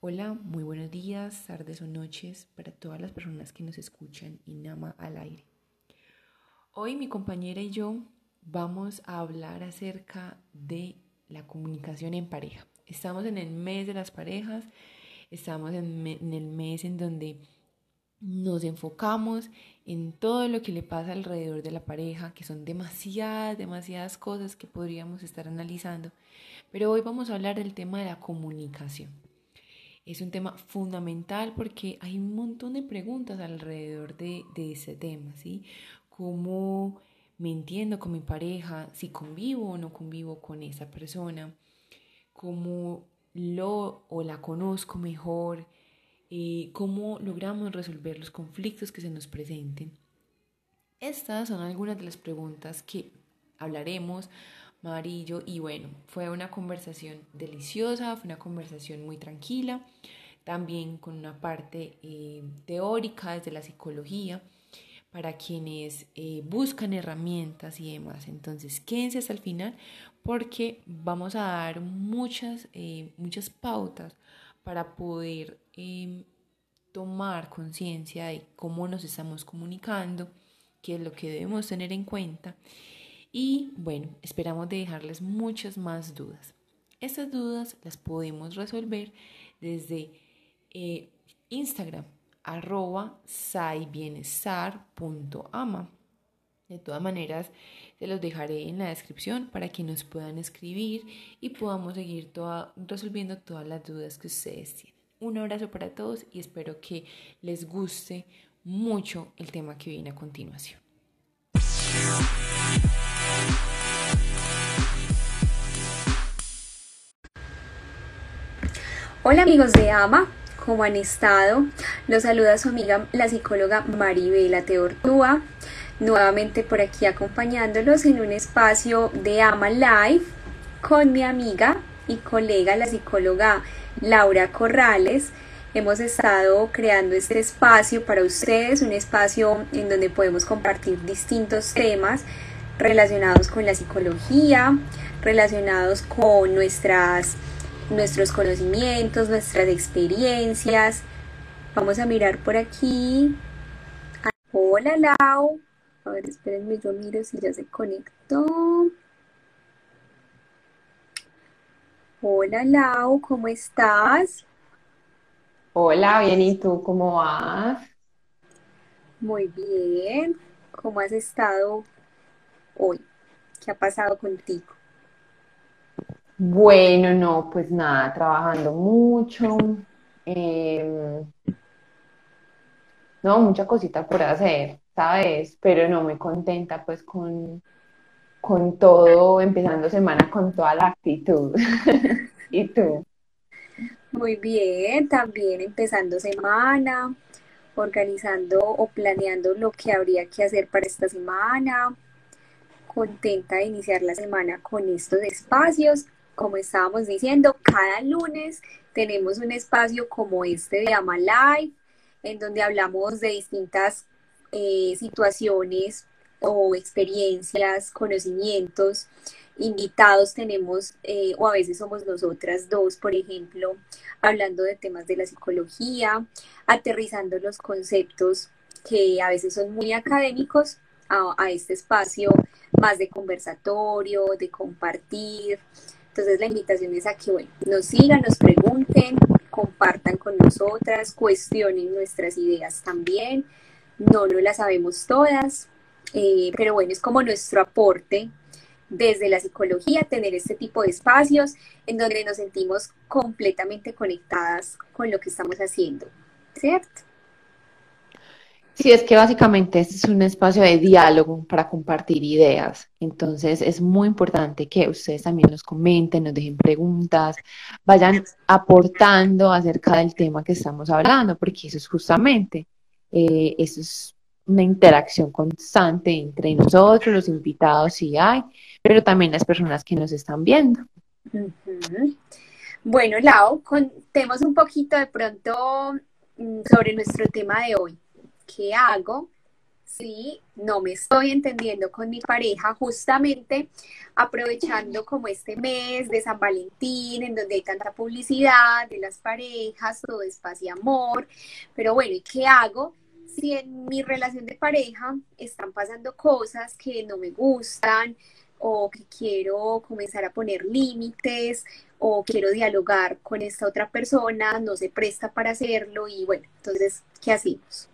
Hola, muy buenos días, tardes o noches para todas las personas que nos escuchan y Nama al aire. Hoy mi compañera y yo vamos a hablar acerca de la comunicación en pareja. Estamos en el mes de las parejas, estamos en, en el mes en donde nos enfocamos en todo lo que le pasa alrededor de la pareja, que son demasiadas, demasiadas cosas que podríamos estar analizando. Pero hoy vamos a hablar del tema de la comunicación. Es un tema fundamental porque hay un montón de preguntas alrededor de, ese tema, ¿sí? ¿Cómo me entiendo con mi pareja? ¿Si convivo o no convivo con esa persona? ¿Cómo lo o la conozco mejor? y cómo logramos resolver los conflictos que se nos presenten. Estas son algunas de las preguntas que hablaremos, Marillo, y bueno, fue una conversación deliciosa, fue una conversación muy tranquila, también con una parte eh, teórica desde la psicología para quienes eh, buscan herramientas y demás. Entonces, quédense hasta el final porque vamos a dar muchas, eh, muchas pautas para poder em, tomar conciencia de cómo nos estamos comunicando, qué es lo que debemos tener en cuenta. Y bueno, esperamos dejarles muchas más dudas. Estas dudas las podemos resolver desde eh, Instagram, arroba saibienestar.ama. De todas maneras, se los dejaré en la descripción para que nos puedan escribir y podamos seguir resolviendo todas las dudas que ustedes tienen. Un abrazo para todos y espero que les guste mucho el tema que viene a continuación. Hola amigos de AMA, ¿cómo han estado? Los saluda su amiga la psicóloga Maribela Teortúa nuevamente por aquí acompañándolos en un espacio de Ama Live con mi amiga y colega, la psicóloga Laura Corrales. Hemos estado creando este espacio para ustedes, un espacio en donde podemos compartir distintos temas relacionados con la psicología, relacionados con nuestras, nuestros conocimientos, nuestras experiencias. Vamos a mirar por aquí. Hola Lau. A ver, espérenme, yo miro si ya se conectó. Hola Lau, ¿cómo estás? Hola, bien, ¿y tú cómo vas? Muy bien. ¿Cómo has estado hoy? ¿Qué ha pasado contigo? Bueno, no, pues nada, trabajando mucho. Em, no, mucha cosita por hacer. ¿sabes? Pero no muy contenta pues con, con todo, empezando semana con toda la actitud. ¿Y tú? Muy bien, también empezando semana, organizando o planeando lo que habría que hacer para esta semana. Contenta de iniciar la semana con estos espacios. Como estábamos diciendo, cada lunes tenemos un espacio como este de Ama Live, en donde hablamos de distintas eh, situaciones o experiencias, conocimientos, invitados tenemos, eh, o a veces somos nosotras dos, por ejemplo, hablando de temas de la psicología, aterrizando los conceptos que a veces son muy académicos a este espacio más de conversatorio, de compartir. Entonces la invitación es a que bueno, nos sigan, nos pregunten, compartan con nosotras, cuestionen nuestras ideas también no, no las sabemos todas, eh, pero bueno, es como nuestro aporte desde la psicología, tener este tipo de espacios en donde nos sentimos completamente conectadas con lo que estamos haciendo, ¿cierto? Sí, es que básicamente este es un espacio de diálogo para compartir ideas. Entonces es muy importante que ustedes también nos comenten, nos dejen preguntas, vayan aportando acerca del tema que estamos hablando, porque eso es justamente eh, eso es una interacción constante entre nosotros, los invitados, si hay, pero también las personas que nos están viendo. Bueno, Lau, contemos un poquito de pronto mm, sobre nuestro tema de hoy. ¿Qué hago sí, no me estoy entendiendo con mi pareja, justamente aprovechando como este mes de San Valentín, en donde hay tanta publicidad de las parejas, todo es paz y amor, pero bueno, ¿y qué hago? Si en mi relación de pareja están pasando cosas que no me gustan o que quiero comenzar a poner límites o quiero dialogar con esta otra persona, no se presta para hacerlo y bueno, entonces, ¿qué hacemos?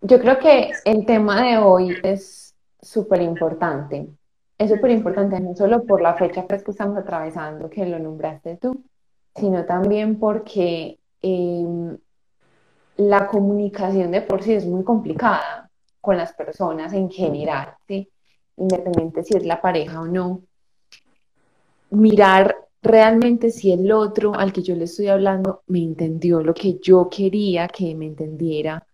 Yo creo que el tema de hoy es súper importante. Es súper importante no solo por la fecha que estamos atravesando, que lo nombraste tú, sino también porque em, la comunicación de por sí es muy complicada con las personas en general, ¿sí? Independiente si es la pareja o no. Mirar realmente si el otro al que yo le estoy hablando me entendió lo que yo quería que me entendiera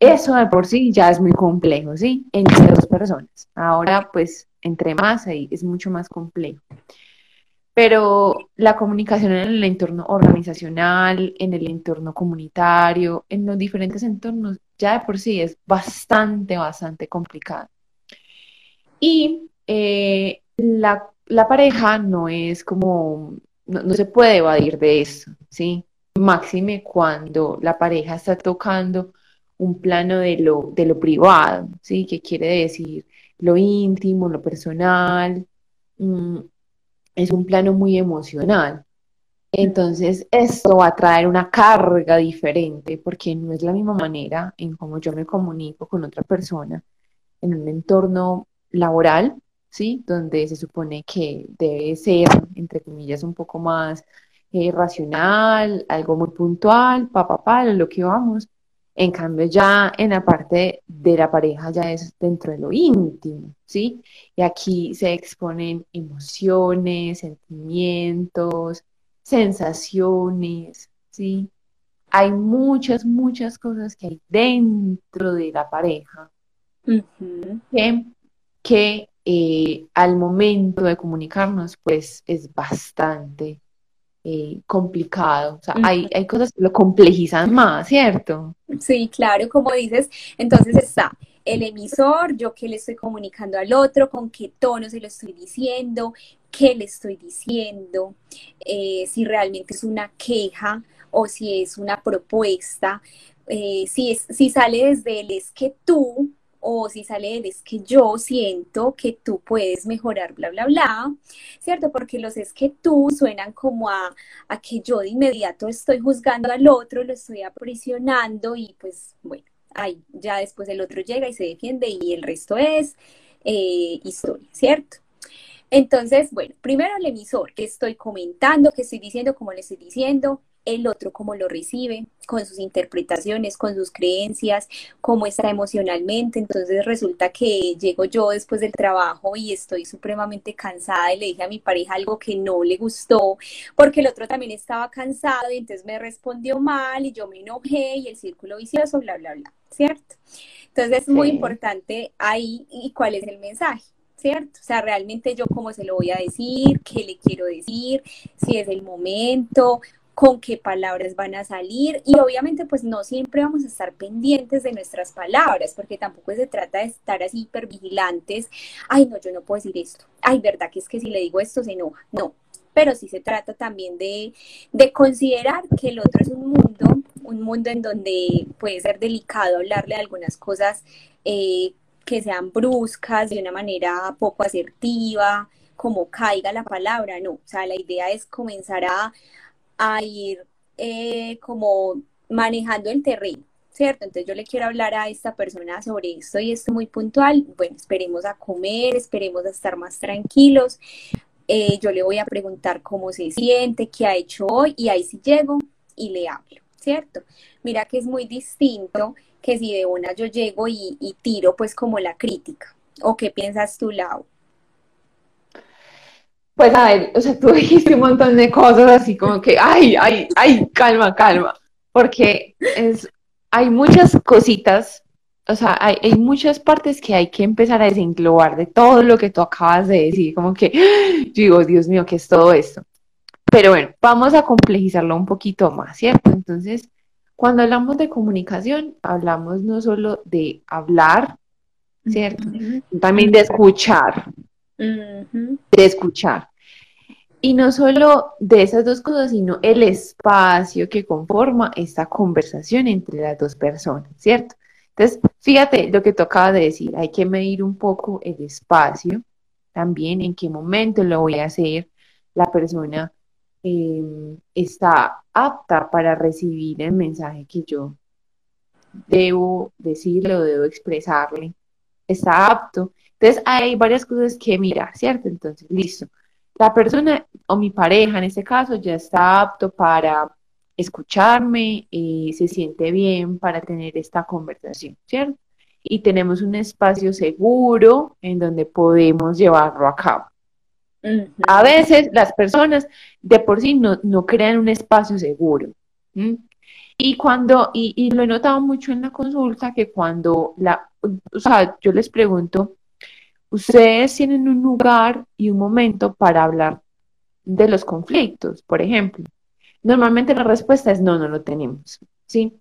eso de por sí ya es muy complejo, ¿sí? Entre dos personas. Ahora, pues, entre más ahí es mucho más complejo. Pero la comunicación en el entorno organizacional, en el entorno comunitario, en los diferentes entornos, ya de por sí es bastante, bastante complicada. Y eh, la, pareja no es como, no, no se puede evadir de eso, ¿sí? Máxime cuando la pareja está tocando un plano de lo, de lo privado, ¿sí? Que quiere decir lo íntimo, lo personal, mm, es un plano muy emocional. Entonces, esto va a traer una carga diferente porque no es la misma manera en cómo yo me comunico con otra persona en un entorno laboral, ¿sí? Donde se supone que debe ser, entre comillas, un poco más eh, racional, algo muy puntual, pa, pa, pa, lo que vamos en cambio, ya en la parte de la pareja ya es dentro de lo íntimo, ¿sí? Y aquí se exponen emociones, sentimientos, sensaciones, ¿sí? Hay muchas, muchas cosas que hay dentro de la pareja que, eh, al momento de comunicarnos, pues es bastante eh, complicado. O sea, hay, hay cosas que lo complejizan más, ¿cierto? Sí, claro, como dices, entonces está el emisor, yo que le estoy comunicando al otro, con qué tono se lo estoy diciendo, qué le estoy diciendo, eh, si realmente es una queja o si es una propuesta, eh, si, es, si sale desde el es que tú, o si sale él es que yo siento que tú puedes mejorar, bla, bla, bla, ¿cierto? Porque los es que tú suenan como a, que yo de inmediato estoy juzgando al otro, lo estoy aprisionando y pues bueno, ahí ya después el otro llega y se defiende y el resto es eh, historia, ¿cierto? Entonces, bueno, primero el emisor, que estoy comentando, que estoy diciendo, como le estoy diciendo, el otro cómo lo recibe, con sus interpretaciones, con sus creencias, cómo está emocionalmente. Entonces resulta que llego yo después del trabajo y estoy supremamente cansada y le dije a mi pareja algo que no le gustó, porque el otro también estaba cansado y entonces me respondió mal y yo me enojé y el círculo vicioso, bla, bla, bla, ¿cierto? Entonces es muy importante ahí y cuál es el mensaje. ¿cierto? O sea, realmente yo cómo se lo voy a decir, qué le quiero decir, si es el momento, con qué palabras van a salir y obviamente pues no siempre vamos a estar pendientes de nuestras palabras porque tampoco se trata de estar así hipervigilantes, ay no, yo no puedo decir esto, ay verdad que es que si le digo esto se enoja, no, pero sí se trata también de, considerar que el otro es un mundo, un mundo en donde puede ser delicado hablarle de algunas cosas eh, que sean bruscas, de una manera poco asertiva, como caiga la palabra, no, o sea, la idea es comenzar a, a ir eh, como manejando el terreno, ¿cierto? Entonces yo le quiero hablar a esta persona sobre esto y esto muy puntual. Bueno, esperemos a comer, esperemos a estar más tranquilos. Eh, yo le voy a preguntar cómo se siente, qué ha hecho hoy y ahí sí llego y le hablo, ¿cierto? Mira que es muy distinto que si de una yo llego y, y tiro pues como la crítica. ¿O qué piensas tú, Lau? Pues a ver, o sea, tú dijiste un montón de cosas así como que, ay, ay, ay, calma, calma, porque es, hay muchas cositas, o sea, hay, hay muchas partes que hay que empezar a desenglobar de todo lo que tú acabas de decir, como que, yo digo, Dios mío, ¿qué es todo esto? Pero bueno, vamos a complejizarlo un poquito más, ¿cierto? Entonces, Cuando hablamos de comunicación, hablamos no solo de hablar, ¿cierto? También de escuchar, de escuchar. Y no solo de esas dos cosas, sino el espacio que conforma esta conversación entre las dos personas, ¿cierto? Entonces, fíjate lo que tú acabas de decir, hay que medir un poco el espacio, también en qué momento lo voy a hacer, la persona em, está apta para recibir el mensaje que yo debo decirle o debo expresarle, está apto. Entonces, hay varias cosas que mirar, ¿cierto? Entonces, listo. La persona o mi pareja en este caso ya está apto para escucharme y se siente bien para tener esta conversación, ¿cierto? Y tenemos un espacio seguro en donde podemos llevarlo a cabo. A veces las personas de por sí no, crean un espacio seguro. Y cuando, y, y, lo he notado mucho en la consulta, que cuando la, o sea, yo les pregunto, ustedes tienen un lugar y un momento para hablar de los conflictos, por ejemplo. Normalmente la respuesta es no, no lo tenemos, ¿sí?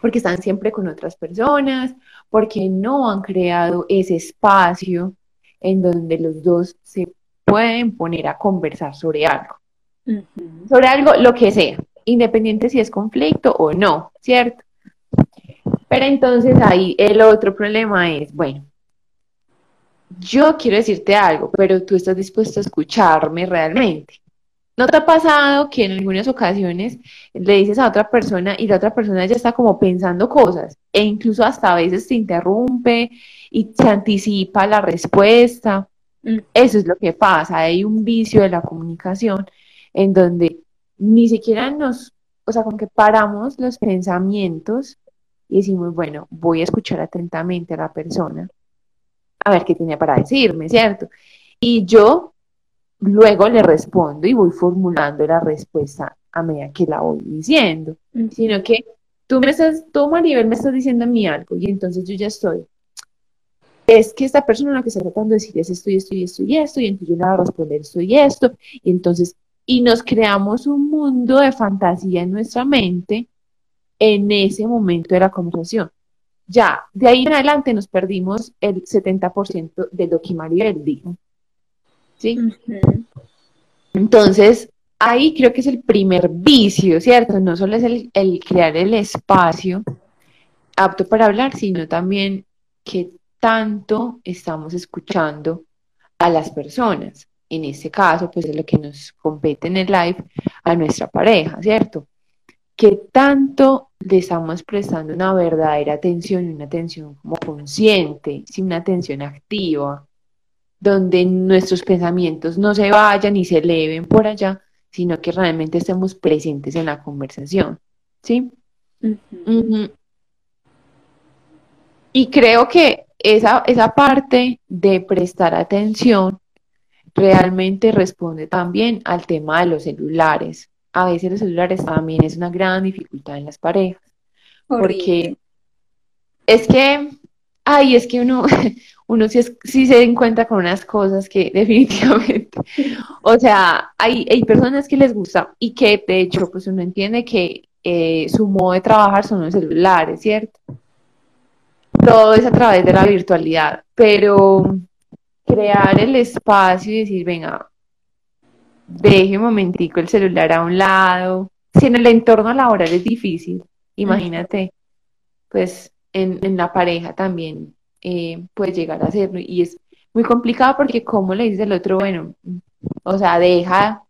Porque están siempre con otras personas, porque no han creado ese espacio en donde los dos se pueden poner a conversar sobre algo. Sobre algo, lo que sea, independiente si es conflicto o no, ¿cierto? Pero entonces ahí el otro problema es, bueno, yo quiero decirte algo, pero tú estás dispuesto a escucharme realmente. ¿No te ha pasado que en algunas ocasiones le dices a otra persona y la otra persona ya está como pensando cosas e incluso hasta a veces te interrumpe y se anticipa la respuesta? Mm. Eso es lo que pasa, hay un vicio de la comunicación en donde ni siquiera nos, o sea, con que paramos los pensamientos y decimos, bueno, voy a escuchar atentamente a la persona a ver qué tiene para decirme, ¿cierto? Y yo luego le respondo y voy formulando la respuesta a medida que la voy diciendo, sino que tú me estás, tú Maribel me estás diciendo a mí algo y entonces yo ya estoy. Es que esta persona lo que está tratando de decir es esto y esto y esto y esto, y entonces yo le voy a responder esto y esto, y entonces, y nos creamos un mundo de fantasía en nuestra mente en ese momento de la conversación ya, de ahí en adelante nos perdimos el 70% de lo que Maribel dijo. ¿Sí? Entonces, ahí creo que es el primer vicio, ¿cierto? No solo es el, el, crear el espacio apto para hablar, sino también que tanto estamos escuchando a las personas. En este caso, pues es lo que nos compete en el live a nuestra pareja, ¿cierto? que tanto le estamos prestando una verdadera atención y una atención como consciente, sin una atención activa, donde nuestros pensamientos no se vayan y se eleven por allá, sino que realmente estemos presentes en la conversación. ¿Sí? Y creo que esa, esa parte de prestar atención realmente responde también al tema de los celulares a veces los celulares también es una gran dificultad en las parejas. Porque es que, ay, es que uno, uno sí, se encuentra con unas cosas que definitivamente, o sea, hay, hay personas que les gusta y que de hecho, pues uno entiende que eh, su modo de trabajar son los celulares, ¿cierto? Todo es a través de la virtualidad, pero crear el espacio y decir, venga, deje un momentico el celular a un lado. Si en el entorno laboral es difícil, imagínate, pues en, la pareja también eh, puede llegar a hacerlo. Y es muy complicado porque como le dice el otro, bueno, o sea, deja,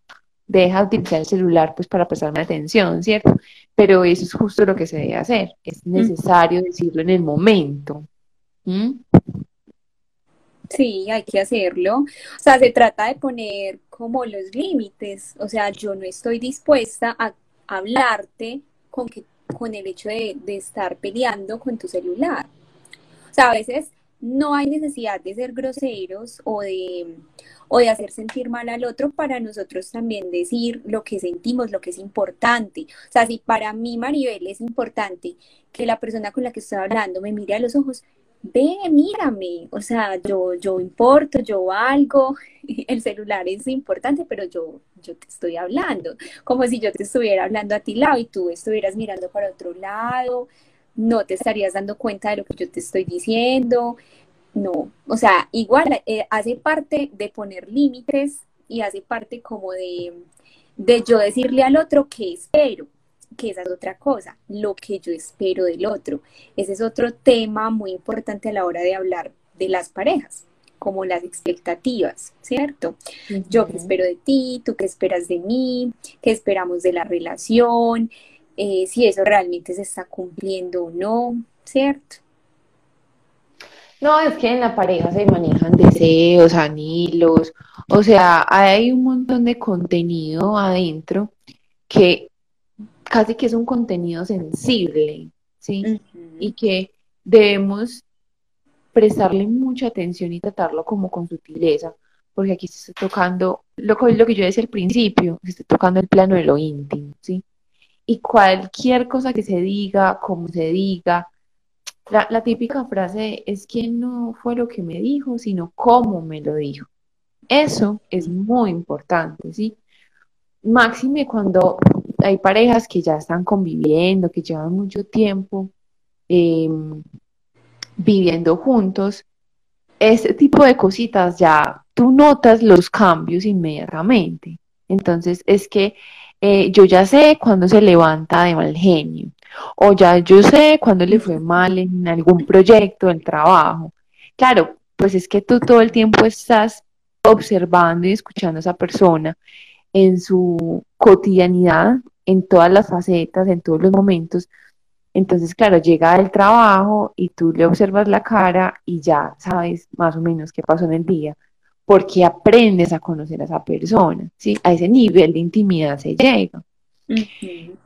deja utilizar el celular pues para prestarme atención, ¿cierto? Pero eso es justo lo que se debe hacer. Es necesario decirlo en el momento. Sí, hay que hacerlo. O sea, se trata de poner como los límites. O sea, yo no estoy dispuesta a hablarte con, que, con el hecho de, estar peleando con tu celular. O sea, a veces no hay necesidad de ser groseros o de, o de hacer sentir mal al otro para nosotros también decir lo que sentimos, lo que es importante. O sea, si para mí, Maribel, es importante que la persona con la que estoy hablando me mire a los ojos, ve, mírame, o sea, yo, yo importo, yo valgo, el celular es importante, pero yo, yo te estoy hablando, como si yo te estuviera hablando a ti lado y tú estuvieras mirando para otro lado, no te estarías dando cuenta de lo que yo te estoy diciendo, no, o sea, igual eh, hace parte de poner límites y hace parte como de, de yo decirle al otro que espero, que esa es otra cosa, lo que yo espero del otro. Ese es otro tema muy importante a la hora de hablar de las parejas, como las expectativas, ¿cierto? Yo qué espero de ti, tú qué esperas de mí, qué esperamos de la relación, eh, si eso realmente se está cumpliendo o no, ¿cierto? No, es que en la pareja se manejan deseos, anhelos, o sea, hay un montón de contenido adentro que casi que es un contenido sensible, ¿sí? Y que debemos prestarle mucha atención y tratarlo como con sutileza, porque aquí se está tocando, lo, lo que yo decía al principio, se está tocando el plano de lo íntimo, ¿sí? Y cualquier cosa que se diga, como se diga, la, la típica frase es que no fue lo que me dijo, sino cómo me lo dijo. Eso es muy importante, ¿sí? Máxime cuando hay parejas que ya están conviviendo, que llevan mucho tiempo em, viviendo juntos, este tipo de cositas ya tú notas los cambios inmediatamente. Entonces es que eh, yo ya sé cuando se levanta de mal genio, o ya yo sé cuando le fue mal en algún proyecto, el trabajo. Claro, pues es que tú todo el tiempo estás observando y escuchando a esa persona en su cotidianidad en todas las facetas, en todos los momentos. Entonces, claro, llega el trabajo y tú le observas la cara y ya sabes más o menos qué pasó en el día, porque aprendes a conocer a esa persona, ¿sí? A ese nivel de intimidad se llega.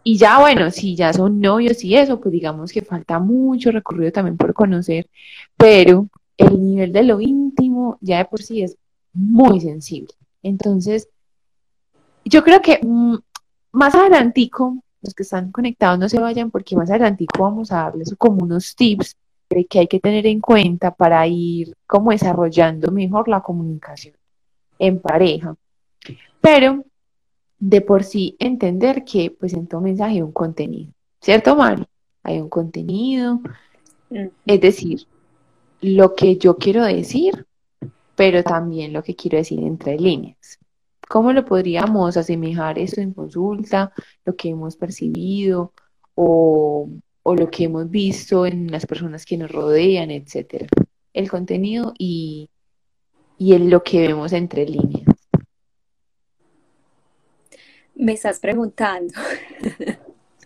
Y ya, bueno, si ya son novios y eso, pues digamos que falta mucho recorrido también por conocer, pero el nivel de lo íntimo ya de por sí es muy sensible. Entonces, yo creo que mm, más adelantico, los que están conectados no se vayan porque más adelantico vamos a darles como unos tips que hay que tener en cuenta para ir como desarrollando mejor la comunicación en pareja. Pero de por sí entender que pues en tu mensaje hay un contenido, ¿cierto, Mari? Hay un contenido, es decir, lo que yo quiero decir, pero también lo que quiero decir entre líneas. ¿Cómo lo podríamos asemejar eso en consulta, lo que hemos percibido o, lo que hemos visto en las personas que nos rodean, etcétera? El contenido y, y lo que vemos entre líneas. Me estás preguntando.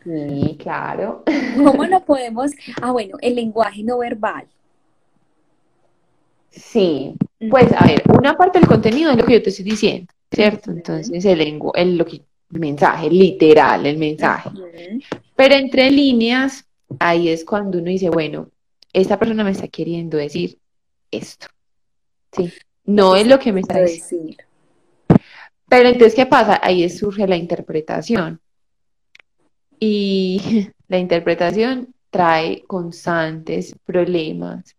Sí, claro. ¿Cómo lo podemos? Ah, bueno, el lenguaje no verbal. Sí, pues a ver, una parte del contenido es lo que yo te estoy diciendo. ¿cierto? Entonces el, el, lo que, mensaje, literal, el mensaje. Pero entre líneas, ahí es cuando uno dice, bueno, esta persona me está queriendo decir esto. Sí, no es lo que me está diciendo. Pero entonces, ¿qué pasa? Ahí surge la interpretación. Y la interpretación trae constantes problemas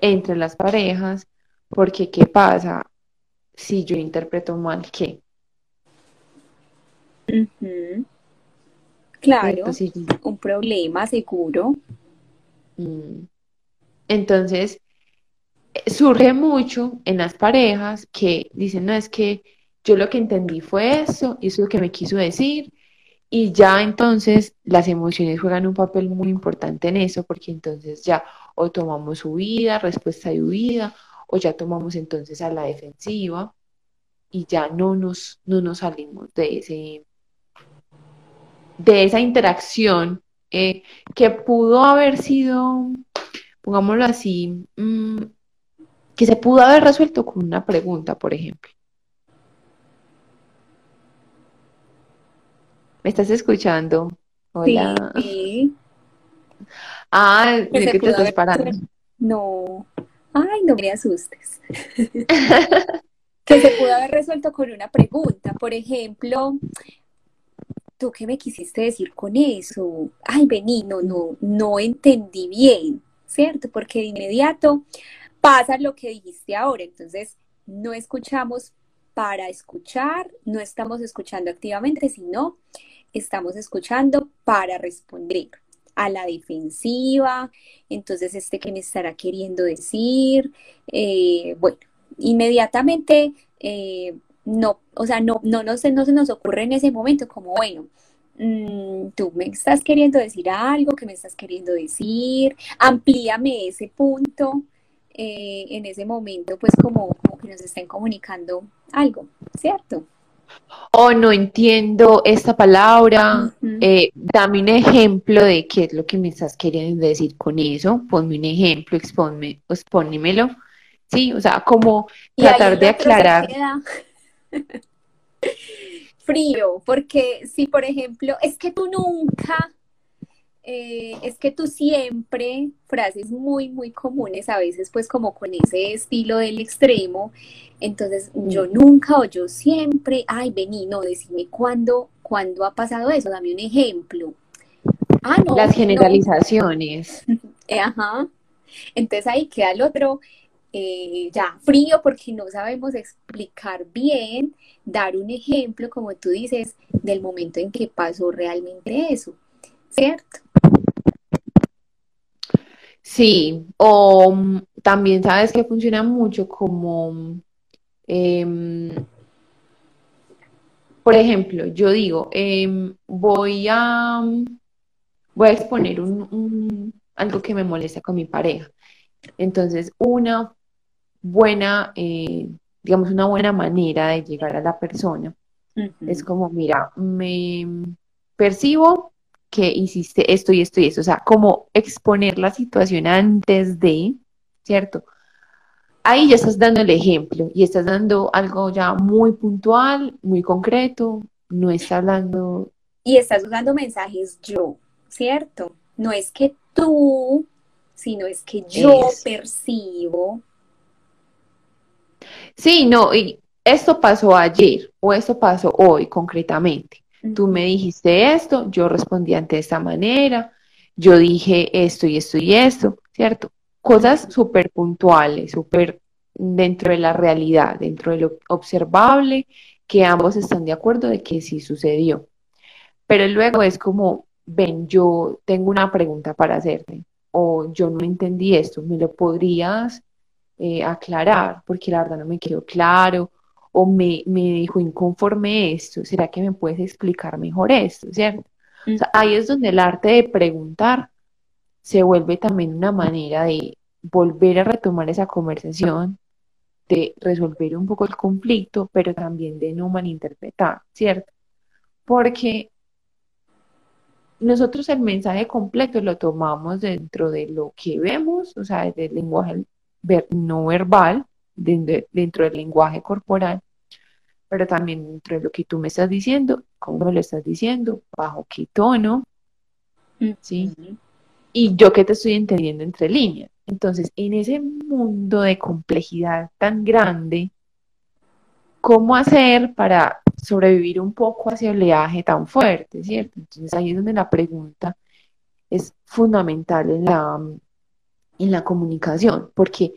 entre las parejas, porque ¿qué pasa? si yo interpreto mal qué. Claro, un problema seguro. Mm. Entonces, surge mucho en las parejas que dicen, no, es que yo lo que entendí fue eso, y eso es lo que me quiso decir, y ya entonces las emociones juegan un papel muy importante en eso, porque entonces ya o tomamos huida, respuesta de huida, o ya tomamos entonces a la defensiva y ya no nos, no nos salimos de ese de esa interacción eh, que pudo haber sido, pongámoslo así, mm, que se pudo haber resuelto con una pregunta, por ejemplo. ¿Me estás escuchando? Hola. Sí. Ah, ¿de qué te estás parando? No. Ay, no me asustes. que se pudo haber resuelto con una pregunta. Por ejemplo, ¿tú qué me quisiste decir con eso? Ay, vení, no, no, no entendí bien, ¿cierto? Porque de inmediato pasa lo que dijiste ahora, entonces no escuchamos para escuchar, no estamos escuchando activamente, sino estamos escuchando para responder a la defensiva, entonces este que me estará queriendo decir, eh, bueno, inmediatamente eh, no, o sea, no, no, no, se, no se nos ocurre en ese momento como, bueno, mm, tú me estás queriendo decir algo, que me estás queriendo decir, amplíame ese punto, eh, en ese momento, pues como, como que nos estén comunicando algo, ¿cierto? O no entiendo esta palabra, eh, dame un ejemplo de qué es lo que me estás queriendo decir con eso, ponme un ejemplo, expónme, expónmelo, sí, o sea, como tratar de aclarar. Frío, porque si por ejemplo, es que tú nunca, eh, es que tú siempre, frases muy, muy comunes, a veces pues como con ese estilo del extremo, entonces yo mm. nunca o yo siempre, ay, vení, no, decime cuándo, cuándo ha pasado eso, dame un ejemplo. Ah, no. Las generalizaciones. Eh, ajá. Entonces ahí queda el otro, eh, ya frío porque no sabemos explicar bien, dar un ejemplo, como tú dices, del momento en que pasó realmente eso, ¿cierto? Sí, o mm, también sabes que funciona mucho como, em, por ejemplo, yo digo, em, voy a, voy a exponer un, algo que me molesta con mi pareja. Entonces, una buena, eh, digamos, una buena manera de llegar a la persona es como, mira, me percibo que hiciste esto y esto y esto, o sea, como exponer la situación antes de, ¿cierto? Ahí ya estás dando el ejemplo y estás dando algo ya muy puntual, muy concreto, no está hablando... Y estás usando mensajes yo, ¿cierto? No es que tú, sino es que yo percibo. Sí, no, y esto pasó ayer o esto pasó hoy concretamente. Tú me dijiste esto, yo respondí ante esta manera, yo dije esto y esto y esto, ¿cierto? Cosas súper puntuales, súper dentro de la realidad, dentro de lo observable, que ambos están de acuerdo de que sí sucedió. Pero luego es como, ven, yo tengo una pregunta para hacerte, o yo no entendí esto, ¿me lo podrías eh, aclarar? Porque la verdad no me quedó claro, o me, me dijo inconforme esto, ¿será que me puedes explicar mejor esto? ¿Cierto? ahí es donde el arte de preguntar se vuelve también una manera de volver a retomar esa conversación, de resolver un poco el conflicto, pero también de no malinterpretar, ¿cierto? Porque nosotros el mensaje completo lo tomamos dentro de lo que vemos, o sea, del lenguaje no verbal, dentro del lenguaje corporal, pero también dentro de lo que tú me estás diciendo, cómo me lo estás diciendo, bajo qué tono, ¿sí? Y yo que te estoy entendiendo entre líneas. Entonces, en ese mundo de complejidad tan grande, ¿cómo hacer para sobrevivir un poco hacia el oleaje tan fuerte, ¿cierto? Entonces ahí es donde la pregunta es fundamental en la, en la comunicación, porque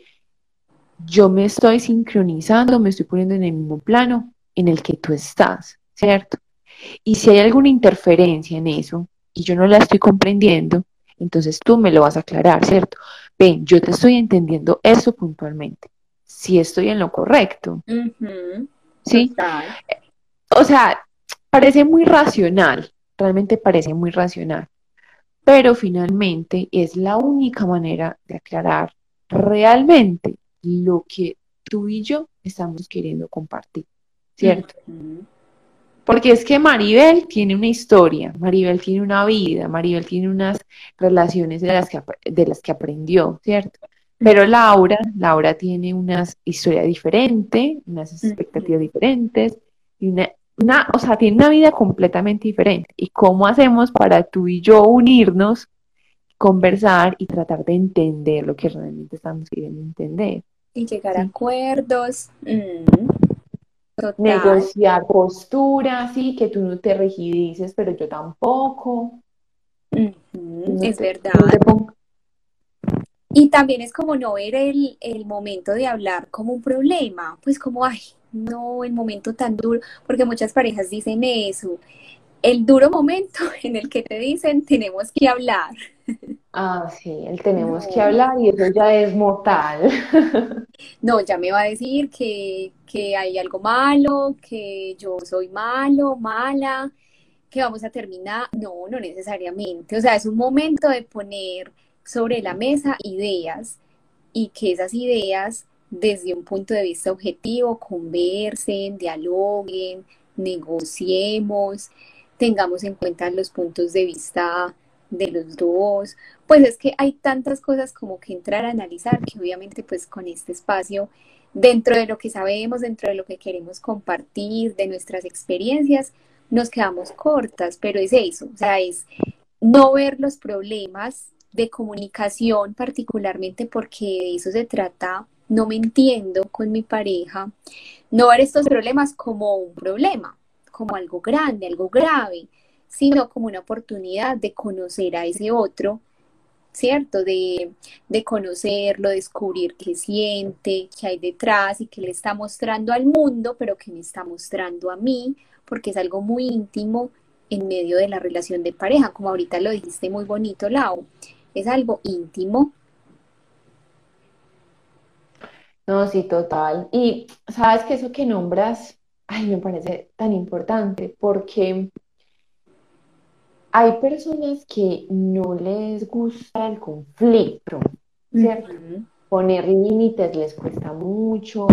yo me estoy sincronizando, me estoy poniendo en el mismo plano en el que tú estás, ¿cierto? Y si hay alguna interferencia en eso y yo no la estoy comprendiendo, entonces tú me lo vas a aclarar, ¿cierto? Ven, yo te estoy entendiendo eso puntualmente. Si estoy en lo correcto. ¿Sí? O sea, parece muy racional, realmente parece muy racional, pero finalmente es la única manera de aclarar realmente lo que tú y yo estamos queriendo compartir. ¿Cierto? Porque es que Maribel tiene una historia, Maribel tiene una vida, Maribel tiene unas relaciones de las que, de las que aprendió, ¿cierto? Pero Laura, Laura tiene una historia diferente, unas expectativas diferentes, y una, o sea, tiene una vida completamente diferente. ¿Y cómo hacemos para tú y yo unirnos, conversar y tratar de entender lo que realmente estamos queriendo entender? Y llegar a acuerdos. Mm negociar postura, sí, que tú no te rigidices, pero yo tampoco. es verdad. Y también es como no ver el, el momento de hablar como un problema, pues como, ay, no, el momento tan duro, porque muchas parejas dicen eso, el duro momento en el que te dicen tenemos que hablar. Ah, sí, el tenemos que hablar y eso ya es mortal. No, ya me va a decir que, que hay algo malo, que yo soy malo, mala, que vamos a terminar. No, no necesariamente. O sea, es un momento de poner sobre la mesa ideas y que esas ideas desde un punto de vista objetivo conversen, dialoguen, negociemos, tengamos en cuenta los puntos de vista de los dos, pues es que hay tantas cosas como que entrar a analizar que obviamente pues con este espacio, dentro de lo que sabemos, dentro de lo que queremos compartir, de nuestras experiencias, nos quedamos cortas, pero es eso, o sea, es no ver los problemas de comunicación particularmente porque de eso se trata, no me entiendo con mi pareja, no ver estos problemas como un problema, como algo grande, algo grave, sino como una oportunidad de conocer a ese otro, ¿cierto? De, de conocerlo, descubrir qué siente, qué hay detrás y qué le está mostrando al mundo, pero que me está mostrando a mí, porque es algo muy íntimo en medio de la relación de pareja, como ahorita lo dijiste muy bonito, Lau, es algo íntimo. No, sí, total. Y sabes que eso que nombras, ay, me parece tan importante porque hay personas que no les gusta el conflicto, ¿cierto? Poner límites les cuesta mucho.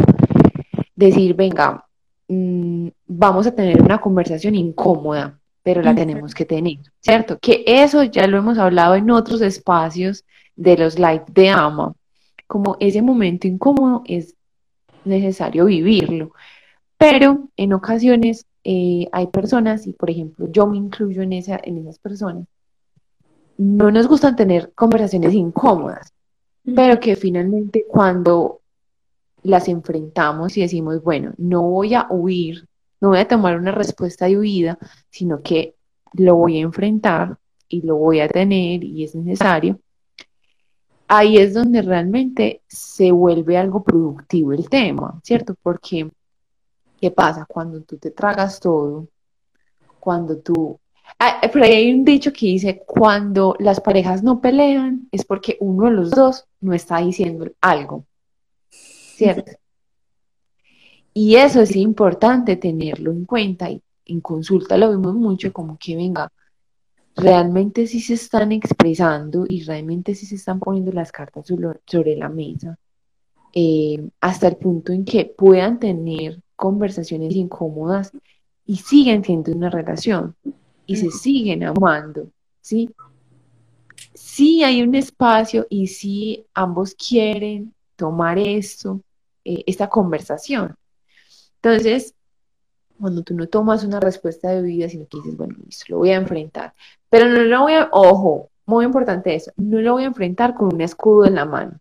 Decir, venga, mm, vamos a tener una conversación incómoda, pero la tenemos que tener, ¿cierto? Que eso ya lo hemos hablado en otros espacios de los live de ama. Como ese momento incómodo es necesario vivirlo, pero en ocasiones eh, hay personas, y por ejemplo yo me incluyo en, esa, en esas personas, no nos gustan tener conversaciones incómodas, pero que finalmente cuando las enfrentamos y decimos, bueno, no voy a huir, no voy a tomar una respuesta de huida, sino que lo voy a enfrentar y lo voy a tener y es necesario, ahí es donde realmente se vuelve algo productivo el tema, ¿cierto? Porque ¿Qué pasa? Cuando tú te tragas todo, cuando tú... Ah, pero hay un dicho que dice, cuando las parejas no pelean es porque uno de los dos no está diciendo algo, ¿cierto? Y eso es importante tenerlo en cuenta y en consulta lo vemos mucho como que venga, realmente sí se están expresando y realmente sí se están poniendo las cartas sobre la mesa, eh, hasta el punto en que puedan tener conversaciones incómodas y siguen siendo una relación y se siguen amando, ¿sí? Sí hay un espacio y sí ambos quieren tomar esto, eh, esta conversación. Entonces, cuando tú no tomas una respuesta de vida, sino que dices, bueno, listo, lo voy a enfrentar, pero no lo voy a, ojo, muy importante eso, no lo voy a enfrentar con un escudo en la mano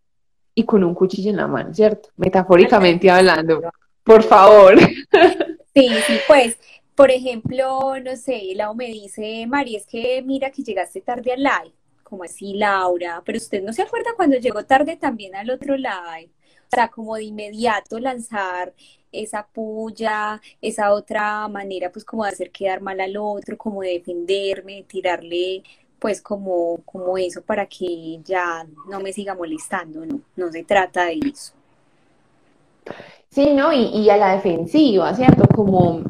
y con un cuchillo en la mano, ¿cierto? Metafóricamente hablando. Por favor. Sí, sí, pues, por ejemplo, no sé, Lau me dice, Mari, es que mira que llegaste tarde al live. Como así, Laura? Pero usted no se acuerda cuando llegó tarde también al otro live. O sea, como de inmediato lanzar esa puya, esa otra manera, pues como de hacer quedar mal al otro, como de defenderme, tirarle, pues como, como eso para que ya no me siga molestando, no, no se trata de eso. Sí, ¿no? Y, a la defensiva, ¿cierto? Como,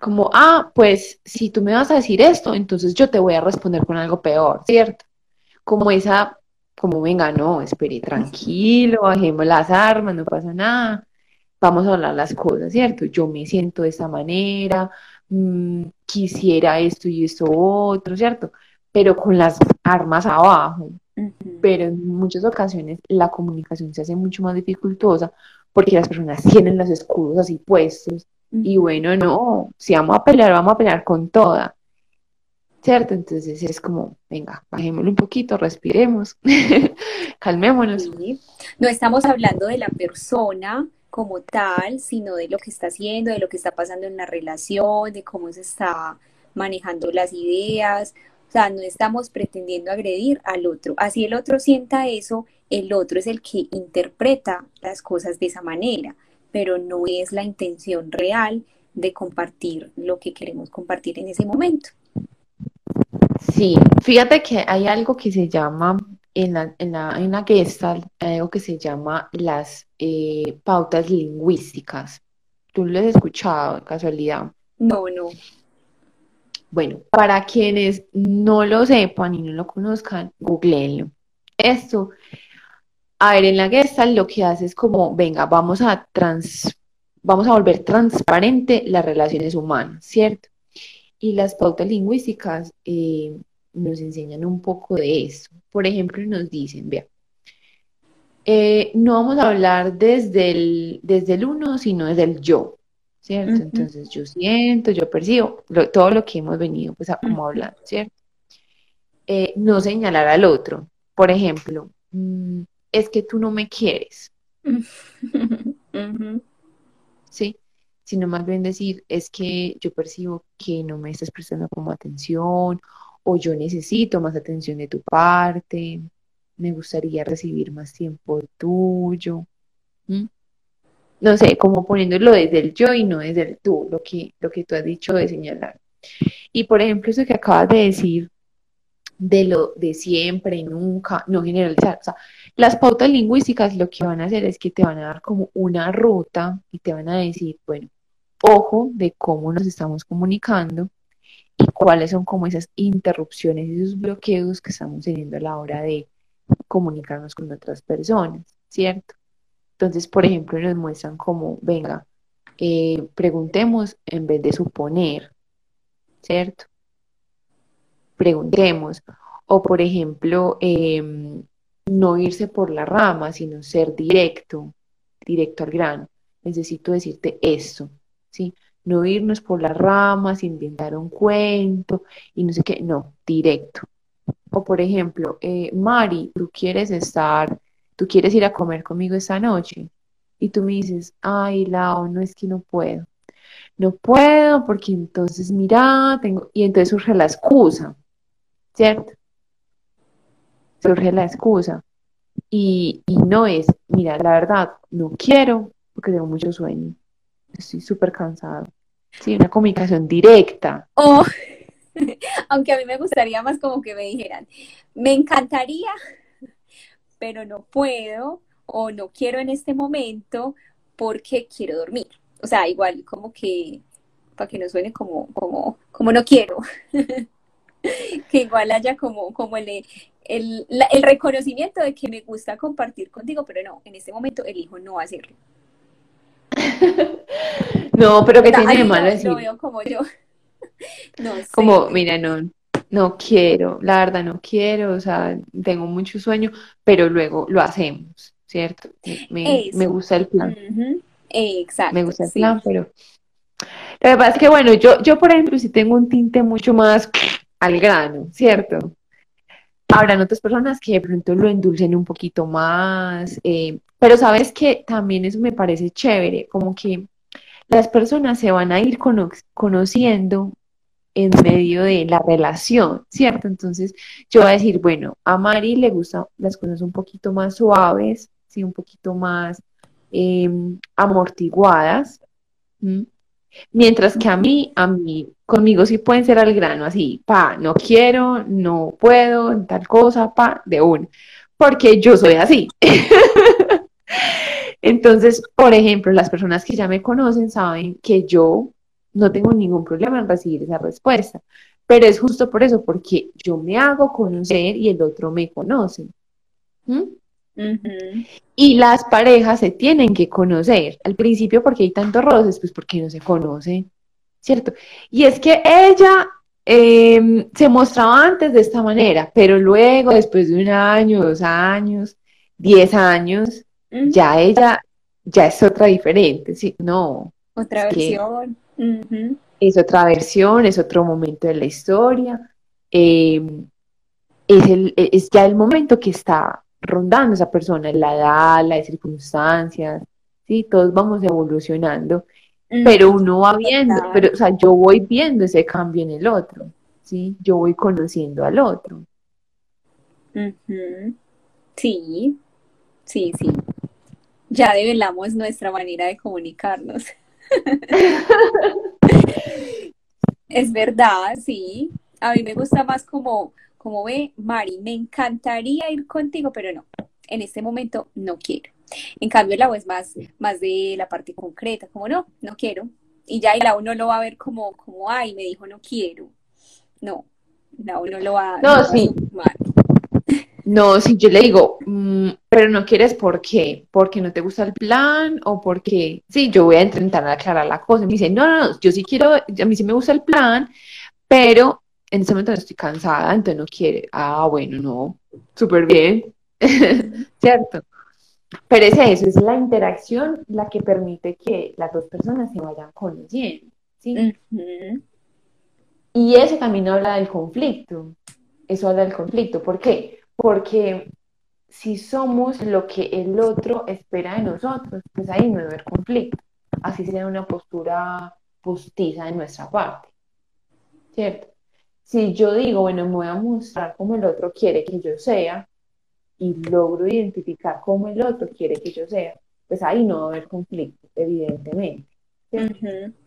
como, ah, pues si tú me vas a decir esto, entonces yo te voy a responder con algo peor, ¿cierto? Como esa, como venga, no, espere, tranquilo, bajemos las armas, no pasa nada, vamos a hablar las cosas, ¿cierto? Yo me siento de esta manera, mm, quisiera esto y esto otro, ¿cierto? Pero con las armas abajo. Pero en muchas ocasiones la comunicación se hace mucho más dificultosa porque las personas tienen los escudos así puestos. Y bueno, no, si vamos a pelear, vamos a pelear con toda. ¿Cierto? Entonces es como, venga, bajémoslo un poquito, respiremos, calmémonos. No estamos hablando de la persona como tal, sino de lo que está haciendo, de lo que está pasando en la relación, de cómo se está manejando las ideas, O sea, no estamos pretendiendo agredir al otro. Así el otro sienta eso, el otro es el que interpreta las cosas de esa manera, pero no es la intención real de compartir lo que queremos compartir en ese momento. Sí, fíjate que hay algo que se llama, en la, en la, en la Gestalt, hay algo que se llama las eh, pautas lingüísticas. ¿Tú lo has escuchado, casualidad? No, no. Bueno, para quienes no lo sepan y no lo conozcan, googleenlo. Esto, a ver, en la Gestalt lo que hace es como, venga, vamos a trans, vamos a volver transparente las relaciones humanas, ¿cierto? Y las pautas lingüísticas eh, nos enseñan un poco de eso. Por ejemplo, nos dicen, vea, eh, no vamos a hablar desde el, desde el uno, sino desde el yo, ¿cierto? Entonces yo siento, yo percibo todo lo que hemos venido pues a como hablar, ¿cierto? Eh, no señalar al otro. Por ejemplo, mm, es que tú no me quieres. ¿Sí? Sino más bien decir, es que yo percibo que no me estás prestando como atención o yo necesito más atención de tu parte, me gustaría recibir más tiempo tuyo. No sé, como poniéndolo desde el yo y no desde el tú, lo que, lo que tú has dicho de señalar. Y por ejemplo, eso que acabas de decir de lo de siempre, nunca, no generalizar. O sea, las pautas lingüísticas lo que van a hacer es que te van a dar como una ruta y te van a decir, bueno, ojo de cómo nos estamos comunicando y cuáles son como esas interrupciones, esos bloqueos que estamos teniendo a la hora de comunicarnos con otras personas, ¿cierto? Entonces, por ejemplo, nos muestran como, venga, eh, preguntemos en vez de suponer, ¿cierto? Preguntemos. O, por ejemplo, em, no irse por la rama, sino ser directo, directo al grano. Necesito decirte esto, ¿sí? No irnos por las ramas, inventar un cuento y no sé qué, no, directo. O por ejemplo, eh, Mari, tú quieres estar, tú quieres ir a comer conmigo esta noche y tú me dices, ay, Lao, no es que no puedo. No puedo porque entonces, mira, tengo, y entonces surge la excusa, ¿cierto? Surge la excusa. Y, y no es, mira, la verdad, no quiero porque tengo mucho sueño. Estoy súper cansado. Sí, una comunicación directa. Oh. Aunque a mí me gustaría más como que me dijeran, me encantaría, pero no puedo o no quiero en este momento porque quiero dormir. O sea, igual como que, para que no suene como, como, como no quiero. que igual haya como, como el, el, el, reconocimiento de que me gusta compartir contigo, pero no, en este momento elijo no hacerlo. no, pero que tiene de malo decir. Lo veo como yo. No Como, mira, no, no quiero, la verdad no quiero, o sea, tengo mucho sueño, pero luego lo hacemos, ¿cierto? Me, gusta el plan. Exacto. Me gusta el plan, pero lo que pasa es que, bueno, yo, yo por ejemplo, sí tengo un tinte mucho más al grano, ¿cierto? Habrán otras personas que de pronto lo endulcen un poquito más, eh, pero sabes que también eso me parece chévere, como que las personas se van a ir conociendo en medio de la relación, ¿cierto? Entonces yo voy a decir, bueno, a Mari le gustan las cosas un poquito más suaves, sí, un poquito más em, amortiguadas, mientras que a mí, a mí, conmigo sí pueden ser al grano, así, pa, no quiero, no puedo, tal cosa, pa, de una, porque yo soy así. Entonces, por ejemplo, las personas que ya me conocen saben que yo no tengo ningún problema en recibir esa respuesta. Pero es justo por eso, porque yo me hago conocer y el otro me conoce. ¿Mm? Y las parejas se tienen que conocer. Al principio, porque hay tantos roces, pues porque no se conoce, ¿cierto? Y es que ella em, se mostraba antes de esta manera, pero luego, después de un año, dos años, diez años, ya ella ya es otra diferente, ¿sí? No. Otra versión. Es otra versión, es otro momento de la historia. Em, es, el, es ya el momento que está rondando esa persona, la edad, las circunstancias, ¿sí? Todos vamos evolucionando, pero uno va viendo, pero, o sea, yo voy viendo ese cambio en el otro, ¿sí? Yo voy conociendo al otro. Sí, sí, sí. Ya develamos nuestra manera de comunicarnos. es verdad, sí. A mí me gusta más como, como ve, Mari, me encantaría ir contigo, pero no, en este momento no quiero. En cambio, la voz más, más de la parte concreta, como no, no quiero. Y ya y la uno lo va a ver como, como, ay, me dijo no quiero. No, la uno lo va, no, sí. No, si yo le digo, mm, pero no quieres, ¿por qué? ¿Porque no te gusta el plan o porque, sí, yo voy a intentar aclarar la cosa? Me dice, no, no, no, yo sí quiero, a mí sí me gusta el plan, pero en ese momento no estoy cansada, entonces no quiere. Ah, bueno, no, súper bien, ¿cierto? Pero es eso, es la interacción la que permite que las dos personas se vayan conociendo, ¿sí? Y eso también habla del conflicto, eso habla del conflicto, ¿por qué? Porque si somos lo que el otro espera de nosotros, pues ahí no va a haber conflicto. Así sea una postura postiza de nuestra parte. ¿Cierto? Si yo digo, bueno, me voy a mostrar como el otro quiere que yo sea y logro identificar cómo el otro quiere que yo sea, pues ahí no va a haber conflicto, evidentemente. Pues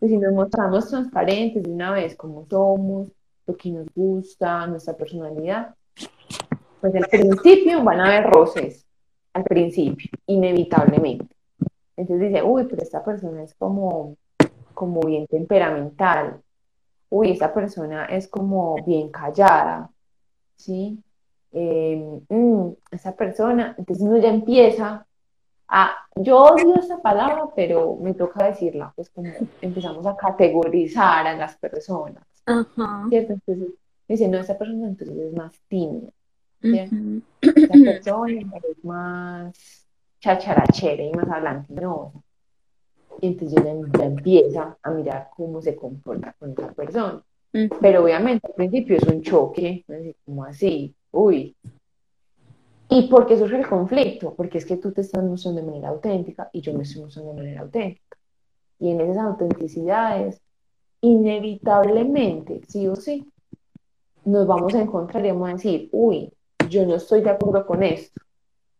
si nos mostramos transparentes de una vez como somos, lo que nos gusta, nuestra personalidad, pues al principio van a haber roces, al principio, inevitablemente. Entonces dice, uy, pero esta persona es como, como bien temperamental, uy, esta persona es como bien callada, ¿sí? Eh, mm, esa persona, entonces uno ya empieza a, yo odio esa palabra, pero me toca decirla, pues como empezamos a categorizar a las personas, ¿cierto? Entonces dice, no, esa persona entonces es más tímida, la persona es más chacharachera y más hablantinosa. Y entonces ya, empieza a mirar cómo se comporta con esa persona. Pero obviamente al principio es un choque, como así, uy. ¿Y por qué surge el conflicto? Porque es que tú te estás mostrando de manera auténtica y yo me estoy mostrando de manera auténtica. Y en esas autenticidades, inevitablemente, sí o sí, nos vamos a encontrar y vamos a decir, uy, yo no estoy de acuerdo con esto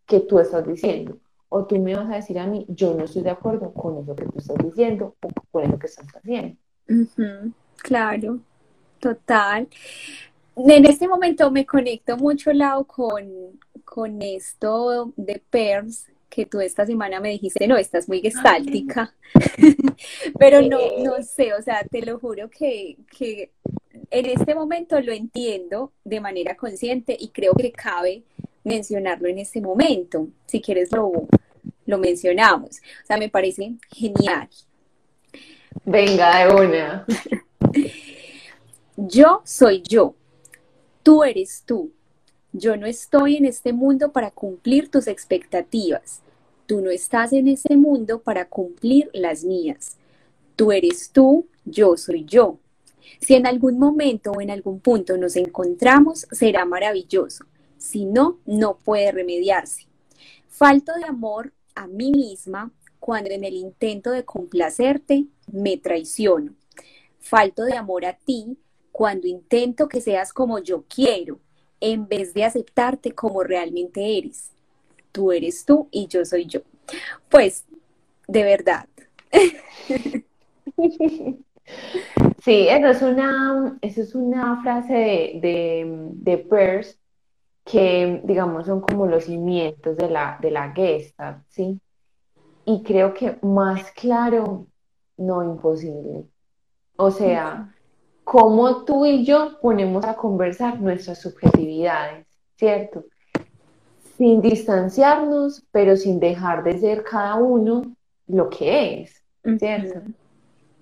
que tú estás diciendo. O tú me vas a decir a mí, yo no estoy de acuerdo con eso que tú estás diciendo o con eso que estás haciendo. Claro, total. En este momento me conecto mucho, Lau, con, con esto de PERS, que tú esta semana me dijiste, no, estás muy gestáltica. Pero no, no sé, o sea, te lo juro que, que en este momento lo entiendo de manera consciente y creo que cabe mencionarlo en este momento. Si quieres lo, lo mencionamos. O sea, me parece genial. Venga, de una. yo soy yo. Tú eres tú. Yo no estoy en este mundo para cumplir tus expectativas. Tú no estás en este mundo para cumplir las mías. Tú eres tú, yo soy yo. Si en algún momento o en algún punto nos encontramos, será maravilloso. Si no, no puede remediarse. Falto de amor a mí misma cuando en el intento de complacerte me traiciono. Falto de amor a ti cuando intento que seas como yo quiero, en vez de aceptarte como realmente eres. Tú eres tú y yo soy yo. Pues, de verdad. Sí, eso es una, eso es una frase de, de, de Peirce que, digamos, son como los cimientos de la, de la Gestalt, ¿sí? Y creo que más claro, no imposible. O sea, como tú y yo ponemos a conversar nuestras subjetividades, ¿cierto? Sin distanciarnos, pero sin dejar de ser cada uno lo que es, ¿cierto?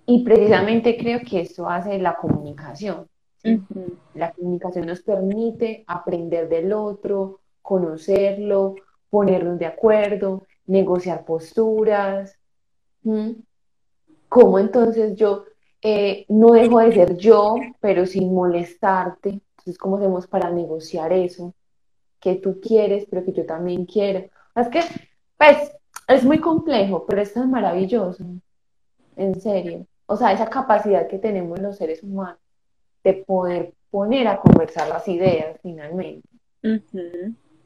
Y precisamente creo que esto hace la comunicación. La comunicación nos permite aprender del otro, conocerlo, ponernos de acuerdo, negociar posturas. ¿Cómo entonces yo eh, no dejo de ser yo, pero sin molestarte? Entonces, ¿cómo hacemos para negociar eso? Que tú quieres, pero que yo también quiero. Es que, pues, es muy complejo, pero es tan maravilloso. En serio. O sea, esa capacidad que tenemos los seres humanos de poder poner a conversar las ideas finalmente.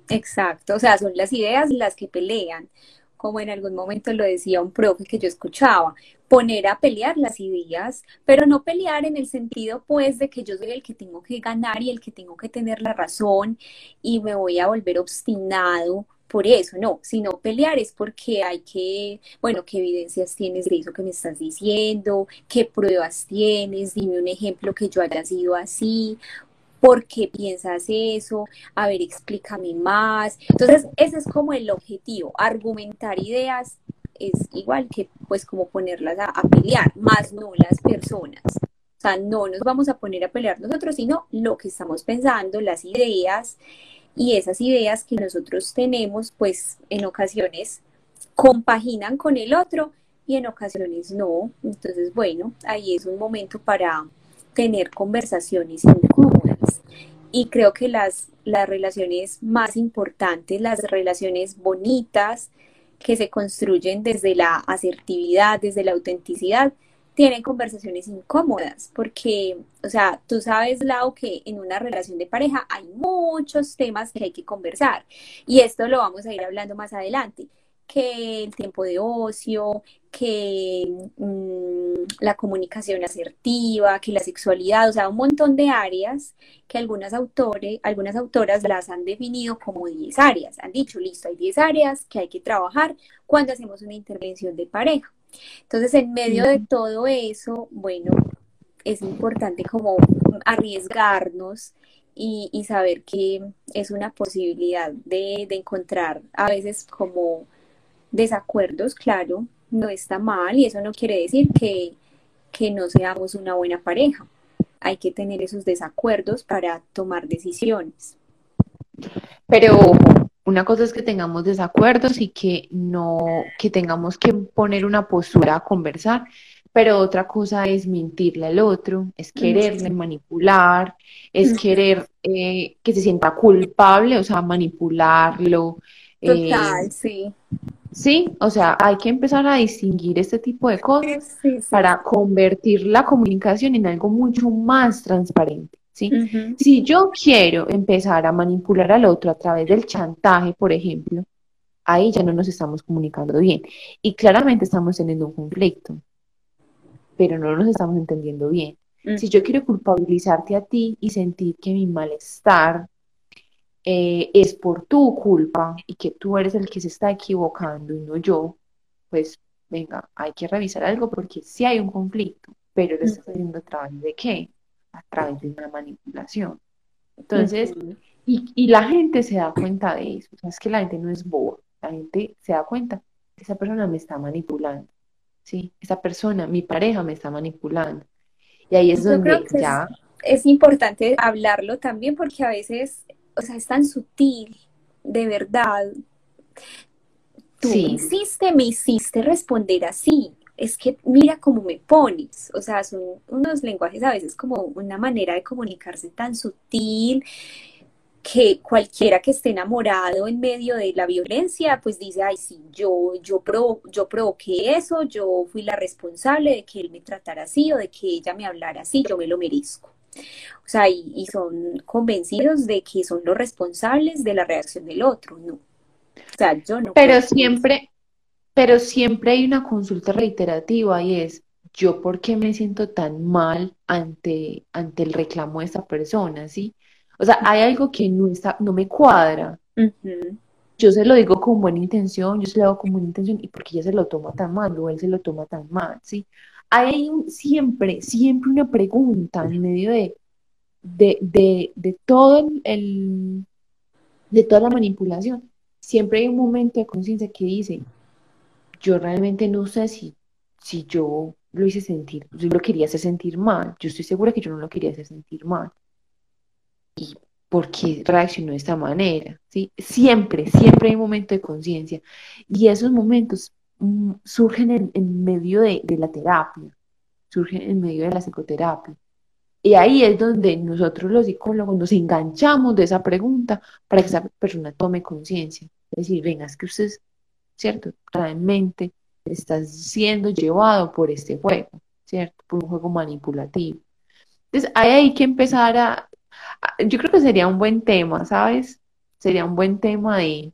Exacto, o sea, son las ideas las que pelean, como en algún momento lo decía un profe que yo escuchaba, poner a pelear las ideas, pero no pelear en el sentido pues de que yo soy el que tengo que ganar y el que tengo que tener la razón y me voy a volver obstinado por eso, no, sino pelear es porque hay que, bueno, qué evidencias tienes de eso que me estás diciendo, qué pruebas tienes, dime un ejemplo que yo haya sido así, ¿por qué piensas eso? A ver, explícame más. Entonces, ese es como el objetivo, argumentar ideas es igual que pues como ponerlas a, pelear, más no las personas. O sea, no nos vamos a poner a pelear nosotros, sino lo que estamos pensando, las ideas y esas ideas que nosotros tenemos, pues en ocasiones compaginan con el otro y en ocasiones no. Entonces, bueno, ahí es un momento para tener conversaciones incómodas. Y creo que las, las relaciones más importantes, las relaciones bonitas, que se construyen desde la asertividad, desde la autenticidad, tienen conversaciones incómodas, porque, o sea, tú sabes, Lau, que en una relación de pareja hay muchos temas que hay que conversar, y esto lo vamos a ir hablando más adelante que el tiempo de ocio, que mm, la comunicación asertiva, que la sexualidad, o sea, un montón de áreas que algunas autores, algunas autoras las han definido como 10 áreas. Han dicho, listo, hay 10 áreas que hay que trabajar cuando hacemos una intervención de pareja. Entonces, en medio de todo eso, bueno, es importante como arriesgarnos y, y saber que es una posibilidad de, de encontrar a veces como desacuerdos, claro, no está mal y eso no quiere decir que, que no seamos una buena pareja. Hay que tener esos desacuerdos para tomar decisiones. Pero una cosa es que tengamos desacuerdos y que no, que tengamos que poner una postura a conversar, pero otra cosa es mentirle al otro, es quererle manipular, es querer eh, que se sienta culpable, o sea, manipularlo. Total, eh, sí. Sí, o sea, hay que empezar a distinguir este tipo de cosas para convertir la comunicación en algo mucho más transparente. ¿Sí? Si yo quiero empezar a manipular al otro a través del chantaje, por ejemplo, ahí ya no nos estamos comunicando bien. Y claramente estamos teniendo un conflicto, pero no nos estamos entendiendo bien. Si yo quiero culpabilizarte a ti y sentir que mi malestar eh, es por tu culpa y que tú eres el que se está equivocando y no yo, pues venga, hay que revisar algo porque sí hay un conflicto, pero lo estás haciendo a través de qué? A través de una manipulación. Entonces, y, y, la gente se da cuenta de eso, o sea, es que la gente no es boba, la gente se da cuenta que esa persona me está manipulando, ¿sí? Esa persona, mi pareja me está manipulando. Y ahí es donde ya... es importante hablarlo también porque a veces o sea, es tan sutil, de verdad. Tú me hiciste, me hiciste responder así. Es que mira cómo me pones. O sea, son unos lenguajes a veces como una manera de comunicarse tan sutil que cualquiera que esté enamorado en medio de la violencia, pues dice, ay, sí, yo, yo, yo provoqué eso, yo fui la responsable de que él me tratara así o de que ella me hablara así, yo me lo merezco. O sea, y, son convencidos de que son los responsables de la reacción del otro, ¿no? O sea, yo no. Pero siempre, pero siempre hay una consulta reiterativa y es, ¿yo por qué me siento tan mal ante, ante el reclamo de esa persona, sí? O sea, hay algo que no, está, no me cuadra. Yo se lo digo con buena intención, yo se lo hago con buena intención, y porque ella se lo toma tan mal, o él se lo toma tan mal, ¿sí? hay siempre, siempre una pregunta en medio de, de, de, todo el, de toda la manipulación. Siempre hay un momento de conciencia que dice, yo realmente no sé si, si yo lo hice sentir, yo lo quería hacer sentir mal, yo estoy segura que yo no lo quería hacer sentir mal. ¿Y por qué reaccionó de esta manera? ¿Sí? Siempre, siempre hay un momento de conciencia. Y esos momentos Mm, surgen en, medio de, la terapia, surgen en medio de la psicoterapia. Y ahí es donde nosotros los psicólogos nos enganchamos de esa pregunta para que esa persona tome conciencia. Es decir, venga, es que usted, ¿cierto? Realmente está siendo llevado por este juego, ¿cierto? Por un juego manipulativo. Entonces, ahí hay que empezar a yo creo que sería un buen tema, ¿sabes? Sería un buen tema de,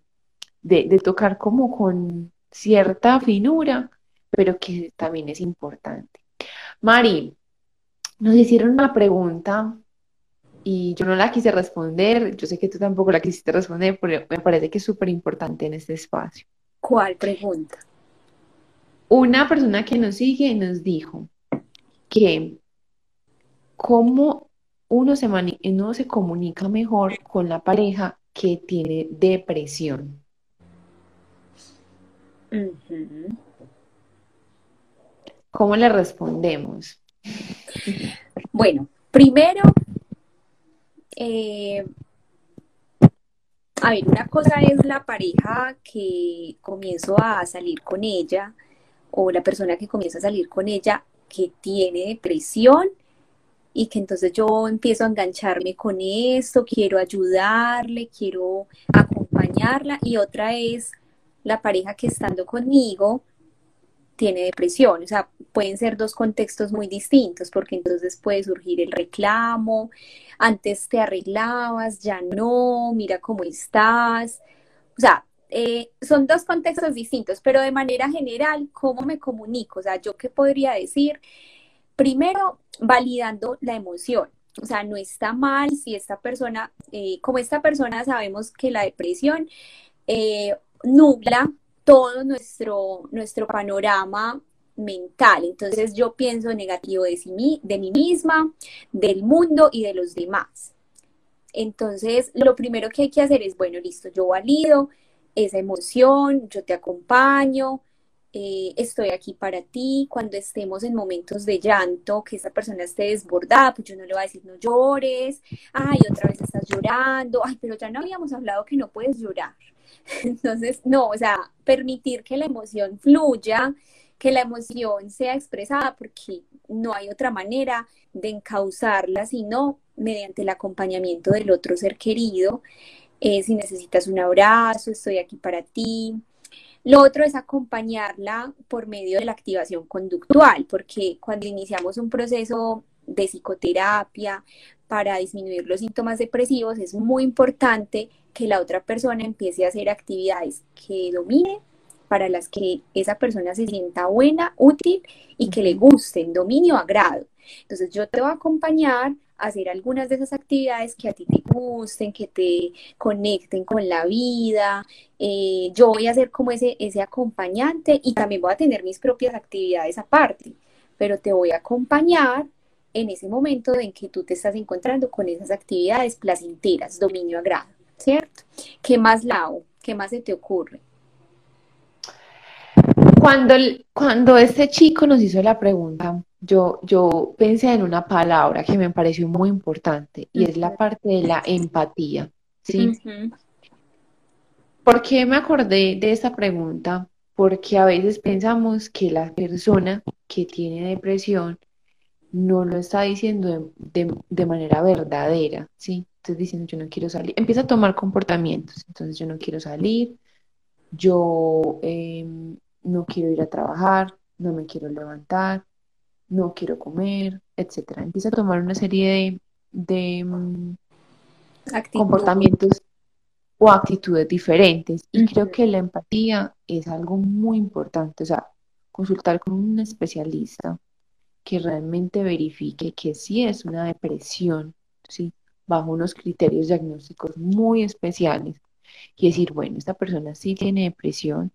de, tocar como con cierta finura, pero que también es importante. Mari, nos hicieron una pregunta y yo no la quise responder, yo sé que tú tampoco la quisiste responder, pero me parece que es súper importante en este espacio. ¿Cuál pregunta? Una persona que nos sigue nos dijo que cómo uno se, uno se comunica mejor con la pareja que tiene depresión. ¿Cómo le respondemos? Bueno, primero, eh, a ver, una cosa es la pareja que comienzo a salir con ella o la persona que comienza a salir con ella que tiene depresión y que entonces yo empiezo a engancharme con esto, quiero ayudarle, quiero acompañarla y otra es la pareja que estando conmigo tiene depresión, o sea, pueden ser dos contextos muy distintos porque entonces puede surgir el reclamo, antes te arreglabas, ya no, mira cómo estás, o sea, eh, son dos contextos distintos, pero de manera general, ¿cómo me comunico? O sea, yo qué podría decir, primero, validando la emoción. O sea, no está mal si esta persona, eh, como esta persona sabemos que la depresión eh, nubla todo nuestro, nuestro panorama mental. Entonces yo pienso negativo de, sí, de mí misma, del mundo y de los demás. Entonces lo primero que hay que hacer es, bueno, listo, yo valido esa emoción, yo te acompaño, eh, estoy aquí para ti, cuando estemos en momentos de llanto, que esa persona esté desbordada, pues yo no le voy a decir no llores, ay, otra vez estás llorando, ay, pero ya no habíamos hablado que no puedes llorar. Entonces, no, o sea, permitir que la emoción fluya, que la emoción sea expresada, porque no hay otra manera de encauzarla sino mediante el acompañamiento del otro ser querido. Eh, si necesitas un abrazo, estoy aquí para ti, lo otro es acompañarla por medio de la activación conductual, porque cuando iniciamos un proceso de psicoterapia para disminuir los síntomas depresivos, es muy importante que la otra persona empiece a hacer actividades que domine, para las que esa persona se sienta buena, útil y que le gusten, dominio, agrado. Entonces yo te voy a acompañar hacer algunas de esas actividades que a ti te gusten, que te conecten con la vida. Eh, yo voy a ser como ese, ese acompañante y también voy a tener mis propias actividades aparte, pero te voy a acompañar en ese momento en que tú te estás encontrando con esas actividades placenteras, dominio agrado, ¿cierto? ¿Qué más, Lau? ¿Qué más se te ocurre? Cuando, cuando este chico nos hizo la pregunta, yo, yo pensé en una palabra que me pareció muy importante y es la parte de la empatía, ¿sí? ¿Por qué me acordé de esa pregunta? Porque a veces pensamos que la persona que tiene depresión no lo está diciendo de, manera verdadera, ¿sí? Entonces diciendo, yo no quiero salir, empieza a tomar comportamientos, entonces yo no quiero salir, yo em, no quiero ir a trabajar, no me quiero levantar, no quiero comer, etcétera. Empieza a tomar una serie de, mm, comportamientos o actitudes diferentes. Y creo que la empatía es algo muy importante. O sea, consultar con un especialista que realmente verifique que sí es una depresión, ¿sí? bajo unos criterios diagnósticos muy especiales. Y decir, bueno, esta persona sí tiene depresión,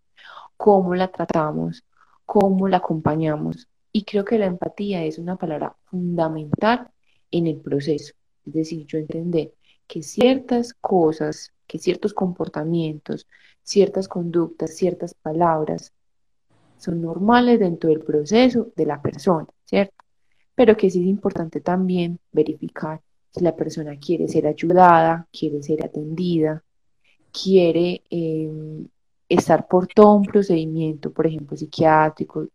¿cómo la tratamos? ¿Cómo la acompañamos? Y creo que la empatía es una palabra fundamental en el proceso. Es decir, yo entender que ciertas cosas, que ciertos comportamientos, ciertas conductas, ciertas palabras son normales dentro del proceso de la persona, ¿cierto? Pero que sí es importante también verificar si la persona quiere ser ayudada, quiere ser atendida, quiere em, estar por todo un procedimiento, por ejemplo, psiquiátrico,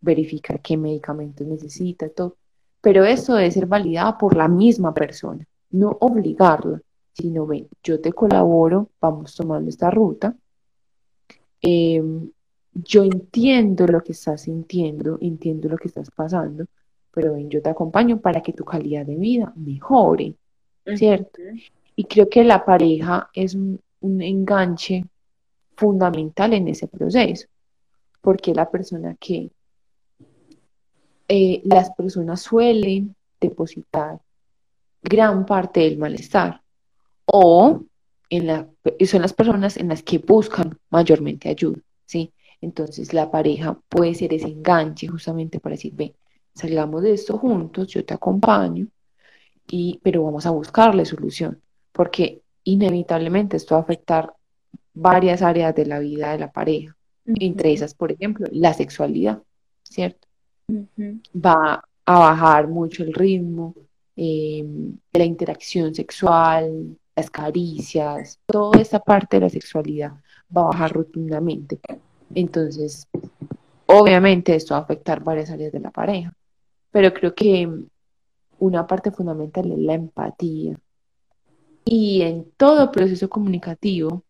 verificar qué medicamentos necesita, todo. Pero eso debe ser validado por la misma persona, no obligarla, sino ven, yo te colaboro, vamos tomando esta ruta. Em, yo entiendo lo que estás sintiendo, entiendo lo que estás pasando, pero ven, yo te acompaño para que tu calidad de vida mejore. ¿cierto? Y creo que la pareja es un, enganche fundamental en ese proceso, porque la persona que eh, las personas suelen depositar gran parte del malestar o en la, son las personas en las que buscan mayormente ayuda, ¿sí? Entonces la pareja puede ser ese enganche justamente para decir, ve, salgamos de esto juntos, yo te acompaño, y, pero vamos a buscarle solución, porque inevitablemente esto va a afectar varias áreas de la vida de la pareja, entre esas, por ejemplo, la sexualidad, ¿cierto? Va a bajar mucho el ritmo eh, de la interacción sexual, las caricias, toda esa parte de la sexualidad va a bajar rotundamente. Entonces, obviamente esto va a afectar varias áreas de la pareja, pero creo que una parte fundamental es la empatía. Y en todo proceso comunicativo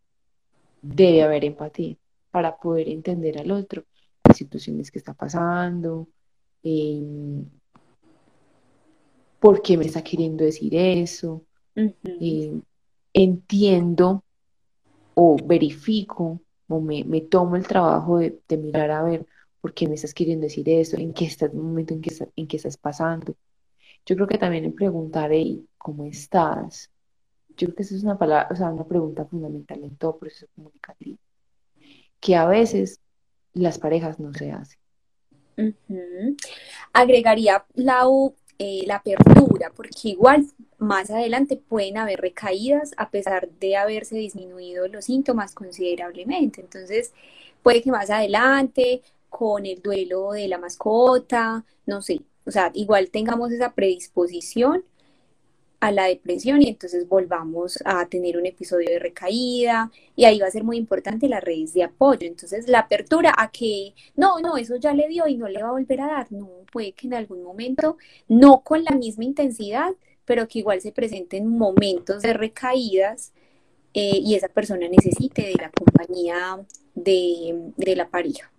debe haber empatía para poder entender al otro, las situaciones que está pasando, eh, por qué me está queriendo decir eso, eh, entiendo o verifico o me, tomo el trabajo de, mirar a ver por qué me estás queriendo decir eso, en qué estás, el momento en que, en que estás pasando. Yo creo que también en preguntar, ¿cómo estás? Yo creo que esa es una palabra, o sea, una pregunta fundamental en todo proceso comunicativo, que a veces las parejas no se hacen. Agregaría la, eh, la apertura, porque igual más adelante pueden haber recaídas a pesar de haberse disminuido los síntomas considerablemente. Entonces, puede que más adelante, con el duelo de la mascota, no sé, o sea, igual tengamos esa predisposición a la depresión y entonces volvamos a tener un episodio de recaída y ahí va a ser muy importante las redes de apoyo. Entonces la apertura a que no, no, eso ya le dio y no le va a volver a dar. No, puede que en algún momento, no con la misma intensidad, pero que igual se presenten momentos de recaídas eh, y esa persona necesite de la compañía de, la pareja.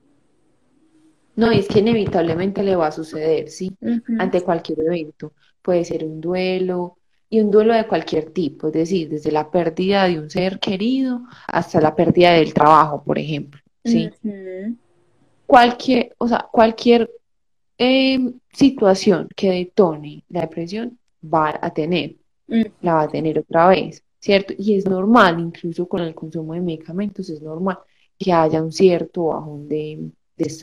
No, es que inevitablemente le va a suceder, ¿sí? Ante cualquier evento. Puede ser un duelo, y un duelo de cualquier tipo, es decir, desde la pérdida de un ser querido hasta la pérdida del trabajo, por ejemplo, ¿sí? Cualquier, o sea, cualquier em, situación que detone la depresión va a tener, la va a tener otra vez, ¿cierto? Y es normal, incluso con el consumo de medicamentos, es normal que haya un cierto bajón de,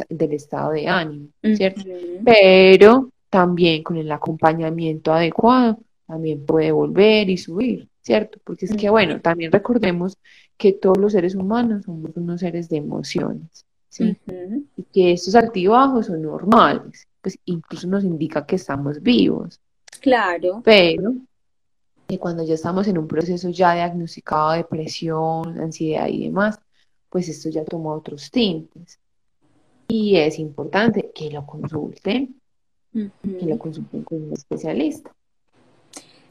del estado de ánimo, ¿cierto? Pero también con el acompañamiento adecuado también puede volver y subir, ¿cierto? Porque es que, bueno, también recordemos que todos los seres humanos somos unos seres de emociones, ¿sí? Y que estos altibajos son normales, pues incluso nos indica que estamos vivos. Claro. Pero que cuando ya estamos en un proceso ya diagnosticado de depresión, ansiedad y demás, pues esto ya toma otros tintes. Y es importante que lo consulten, que lo consulten con un especialista.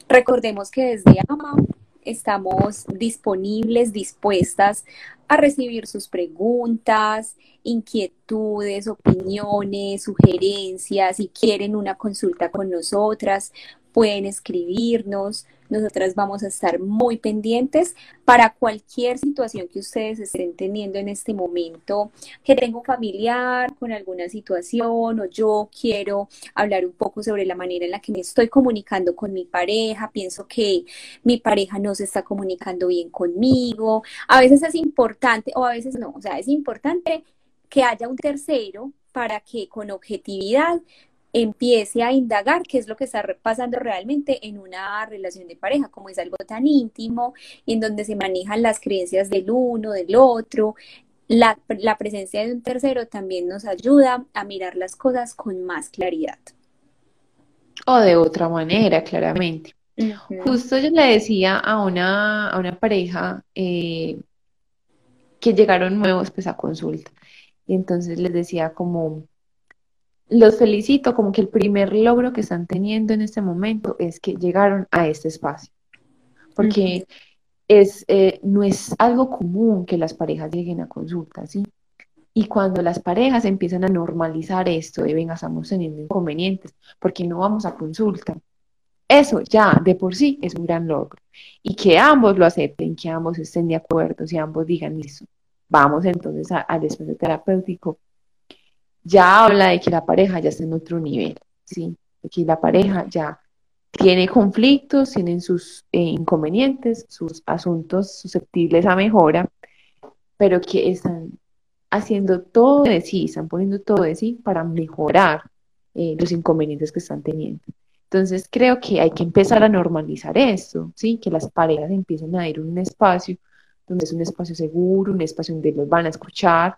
Recordemos que desde AMA estamos disponibles, dispuestas a recibir sus preguntas, inquietudes, opiniones, sugerencias. Si quieren una consulta con nosotras, pueden escribirnos. Nosotras vamos a estar muy pendientes para cualquier situación que ustedes estén teniendo en este momento, que tengo familiar con alguna situación o yo quiero hablar un poco sobre la manera en la que me estoy comunicando con mi pareja, pienso que mi pareja no se está comunicando bien conmigo. A veces es importante o a veces no, o sea, es importante que haya un tercero para que con objetividad empiece a indagar qué es lo que está pasando realmente en una relación de pareja, como es algo tan íntimo, en donde se manejan las creencias del uno, del otro. La, presencia de un tercero también nos ayuda a mirar las cosas con más claridad. O de otra manera, claramente. Justo yo le decía a una, a una pareja eh, que llegaron nuevos pues a consulta. Y entonces les decía como, los felicito, como que el primer logro que están teniendo en este momento es que llegaron a este espacio, porque es, eh, no es algo común que las parejas lleguen a consulta, ¿sí? Y cuando las parejas empiezan a normalizar esto de, venga, estamos teniendo inconvenientes, porque no vamos a consulta, eso ya de por sí es un gran logro. Y que ambos lo acepten, que ambos estén de acuerdo, si ambos digan eso. Vamos entonces al espacio terapéutico. Ya habla de que la pareja ya está en otro nivel, ¿sí? De que la pareja ya tiene conflictos, tienen sus eh, inconvenientes, sus asuntos susceptibles a mejora, pero que están haciendo todo de sí, están poniendo todo de sí para mejorar eh, los inconvenientes que están teniendo. Entonces creo que hay que empezar a normalizar esto, ¿sí? Que las parejas empiecen a ir a un espacio donde es un espacio seguro, un espacio donde los van a escuchar,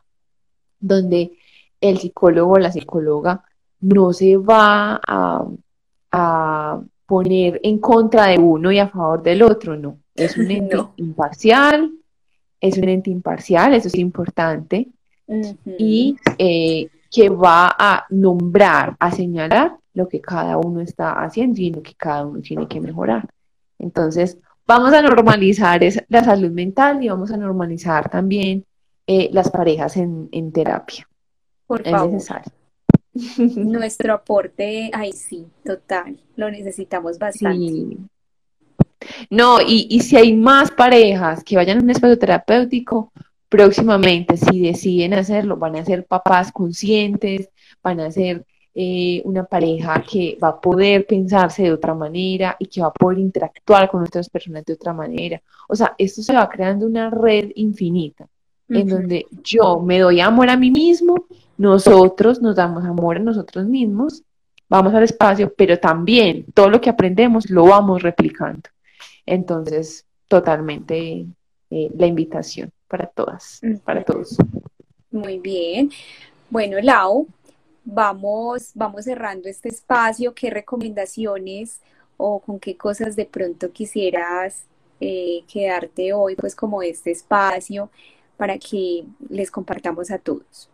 donde el psicólogo o la psicóloga no se va a, a poner en contra de uno y a favor del otro, no. Es un ente imparcial, es un ente imparcial, eso es importante, y eh, que va a nombrar, a señalar lo que cada uno está haciendo y lo que cada uno tiene que mejorar. Entonces, vamos a normalizar la salud mental y vamos a normalizar también eh, las parejas en, terapia. Por es necesario. Nuestro aporte, ay sí, total, lo necesitamos bastante. No, y, y, si hay más parejas que vayan a un espacio terapéutico, próximamente, si deciden hacerlo, van a ser papás conscientes, van a ser eh, una pareja que va a poder pensarse de otra manera y que va a poder interactuar con otras personas de otra manera. O sea, esto se va creando una red infinita en donde yo me doy amor a mí mismo, nosotros nos damos amor a nosotros mismos, vamos al espacio, pero también todo lo que aprendemos lo vamos replicando. Entonces, totalmente eh, la invitación para todas, para todos. Muy bien. Bueno, Lau, vamos, vamos cerrando este espacio. ¿Qué recomendaciones o con qué cosas de pronto quisieras eh, quedarte hoy, pues como este espacio, para que les compartamos a todos?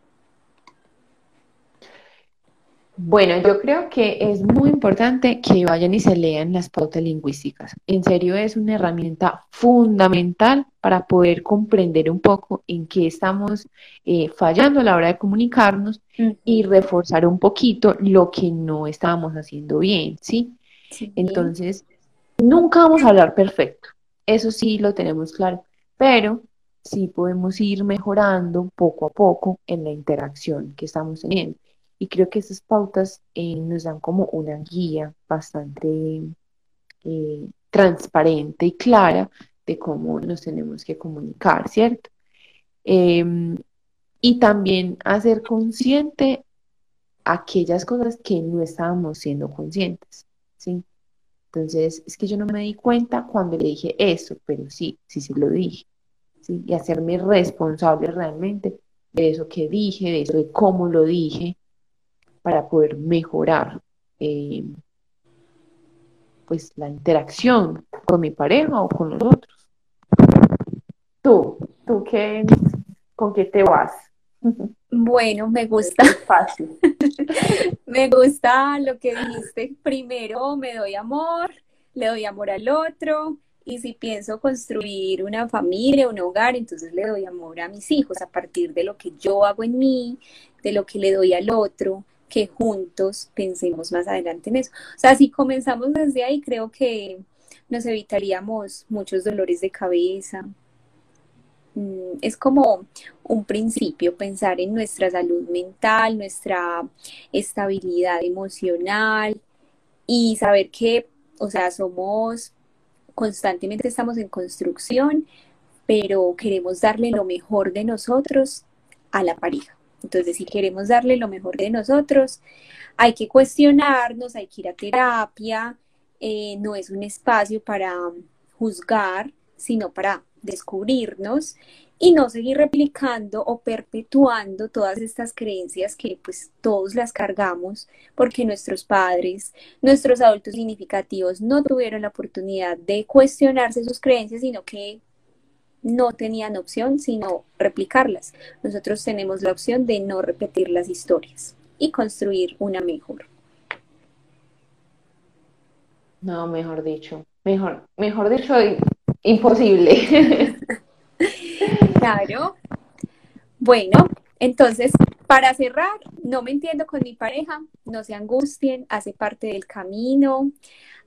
Bueno, yo creo que es muy importante que vayan y se lean las pautas lingüísticas. En serio, es una herramienta fundamental para poder comprender un poco en qué estamos eh, fallando a la hora de comunicarnos y reforzar un poquito lo que no estábamos haciendo bien, ¿sí? Entonces, nunca vamos a hablar perfecto, eso sí lo tenemos claro, pero sí podemos ir mejorando poco a poco en la interacción que estamos teniendo. Y creo que esas pautas eh, nos dan como una guía bastante eh, transparente y clara de cómo nos tenemos que comunicar, ¿cierto? Em, y también hacer consciente aquellas cosas que no estábamos siendo conscientes, ¿sí? Entonces, es que yo no me di cuenta cuando le dije eso, pero sí, sí se lo dije, ¿sí? Y hacerme responsable realmente de eso que dije, de eso de cómo lo dije, para poder mejorar eh, pues la interacción con mi pareja o con los otros. Tú, tú qué, con qué te vas. Bueno, me gusta. fácil. me gusta lo que dijiste. Primero me doy amor, le doy amor al otro. Y si pienso construir una familia, un hogar, entonces le doy amor a mis hijos a partir de lo que yo hago en mí, de lo que le doy al otro, que juntos pensemos más adelante en eso. O sea, si comenzamos desde ahí, creo que nos evitaríamos muchos dolores de cabeza. Mm, es como un principio pensar en nuestra salud mental, nuestra estabilidad emocional y saber que, o sea, somos, constantemente estamos en construcción, pero queremos darle lo mejor de nosotros a la pareja. Entonces, si queremos darle lo mejor de nosotros, hay que cuestionarnos, hay que ir a terapia, eh, no es un espacio para juzgar, sino para descubrirnos y no seguir replicando o perpetuando todas estas creencias que pues todos las cargamos porque nuestros padres, nuestros adultos significativos no tuvieron la oportunidad de cuestionarse sus creencias, sino que no tenían opción sino replicarlas. Nosotros tenemos la opción de no repetir las historias y construir una mejor. No, mejor dicho, mejor, mejor dicho, imposible. claro. Bueno, entonces para cerrar, no me entiendo con mi pareja, no se angustien, hace parte del camino,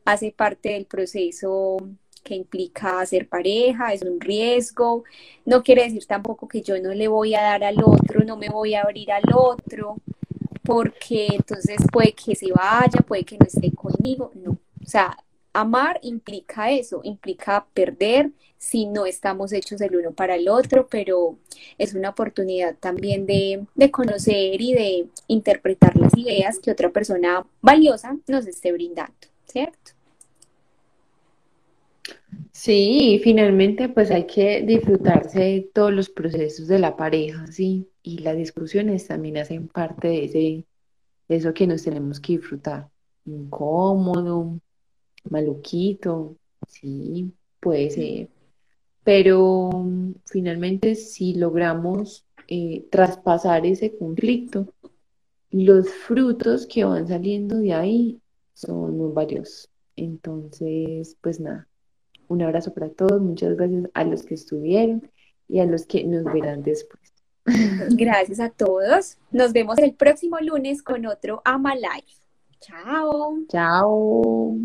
hace parte del proceso que implica ser pareja, es un riesgo. No quiere decir tampoco que yo no le voy a dar al otro, no me voy a abrir al otro, porque entonces puede que se vaya, puede que no esté conmigo. No, o sea, amar implica eso, implica perder si no estamos hechos el uno para el otro, pero es una oportunidad también de, de, conocer y de interpretar las ideas que otra persona valiosa nos esté brindando, ¿cierto? Sí, finalmente pues hay que disfrutarse todos los procesos de la pareja, sí, y las discusiones también hacen parte de ese, eso que nos tenemos que disfrutar. Incómodo, maluquito, sí, puede ser. Pero mm, finalmente si logramos eh, traspasar ese conflicto, los frutos que van saliendo de ahí son muy valiosos. Entonces, pues nada, un abrazo para todos, muchas gracias a los que estuvieron y a los que nos verán después. Gracias a todos. Nos vemos el próximo lunes con otro Ama Life. Chao. Chao.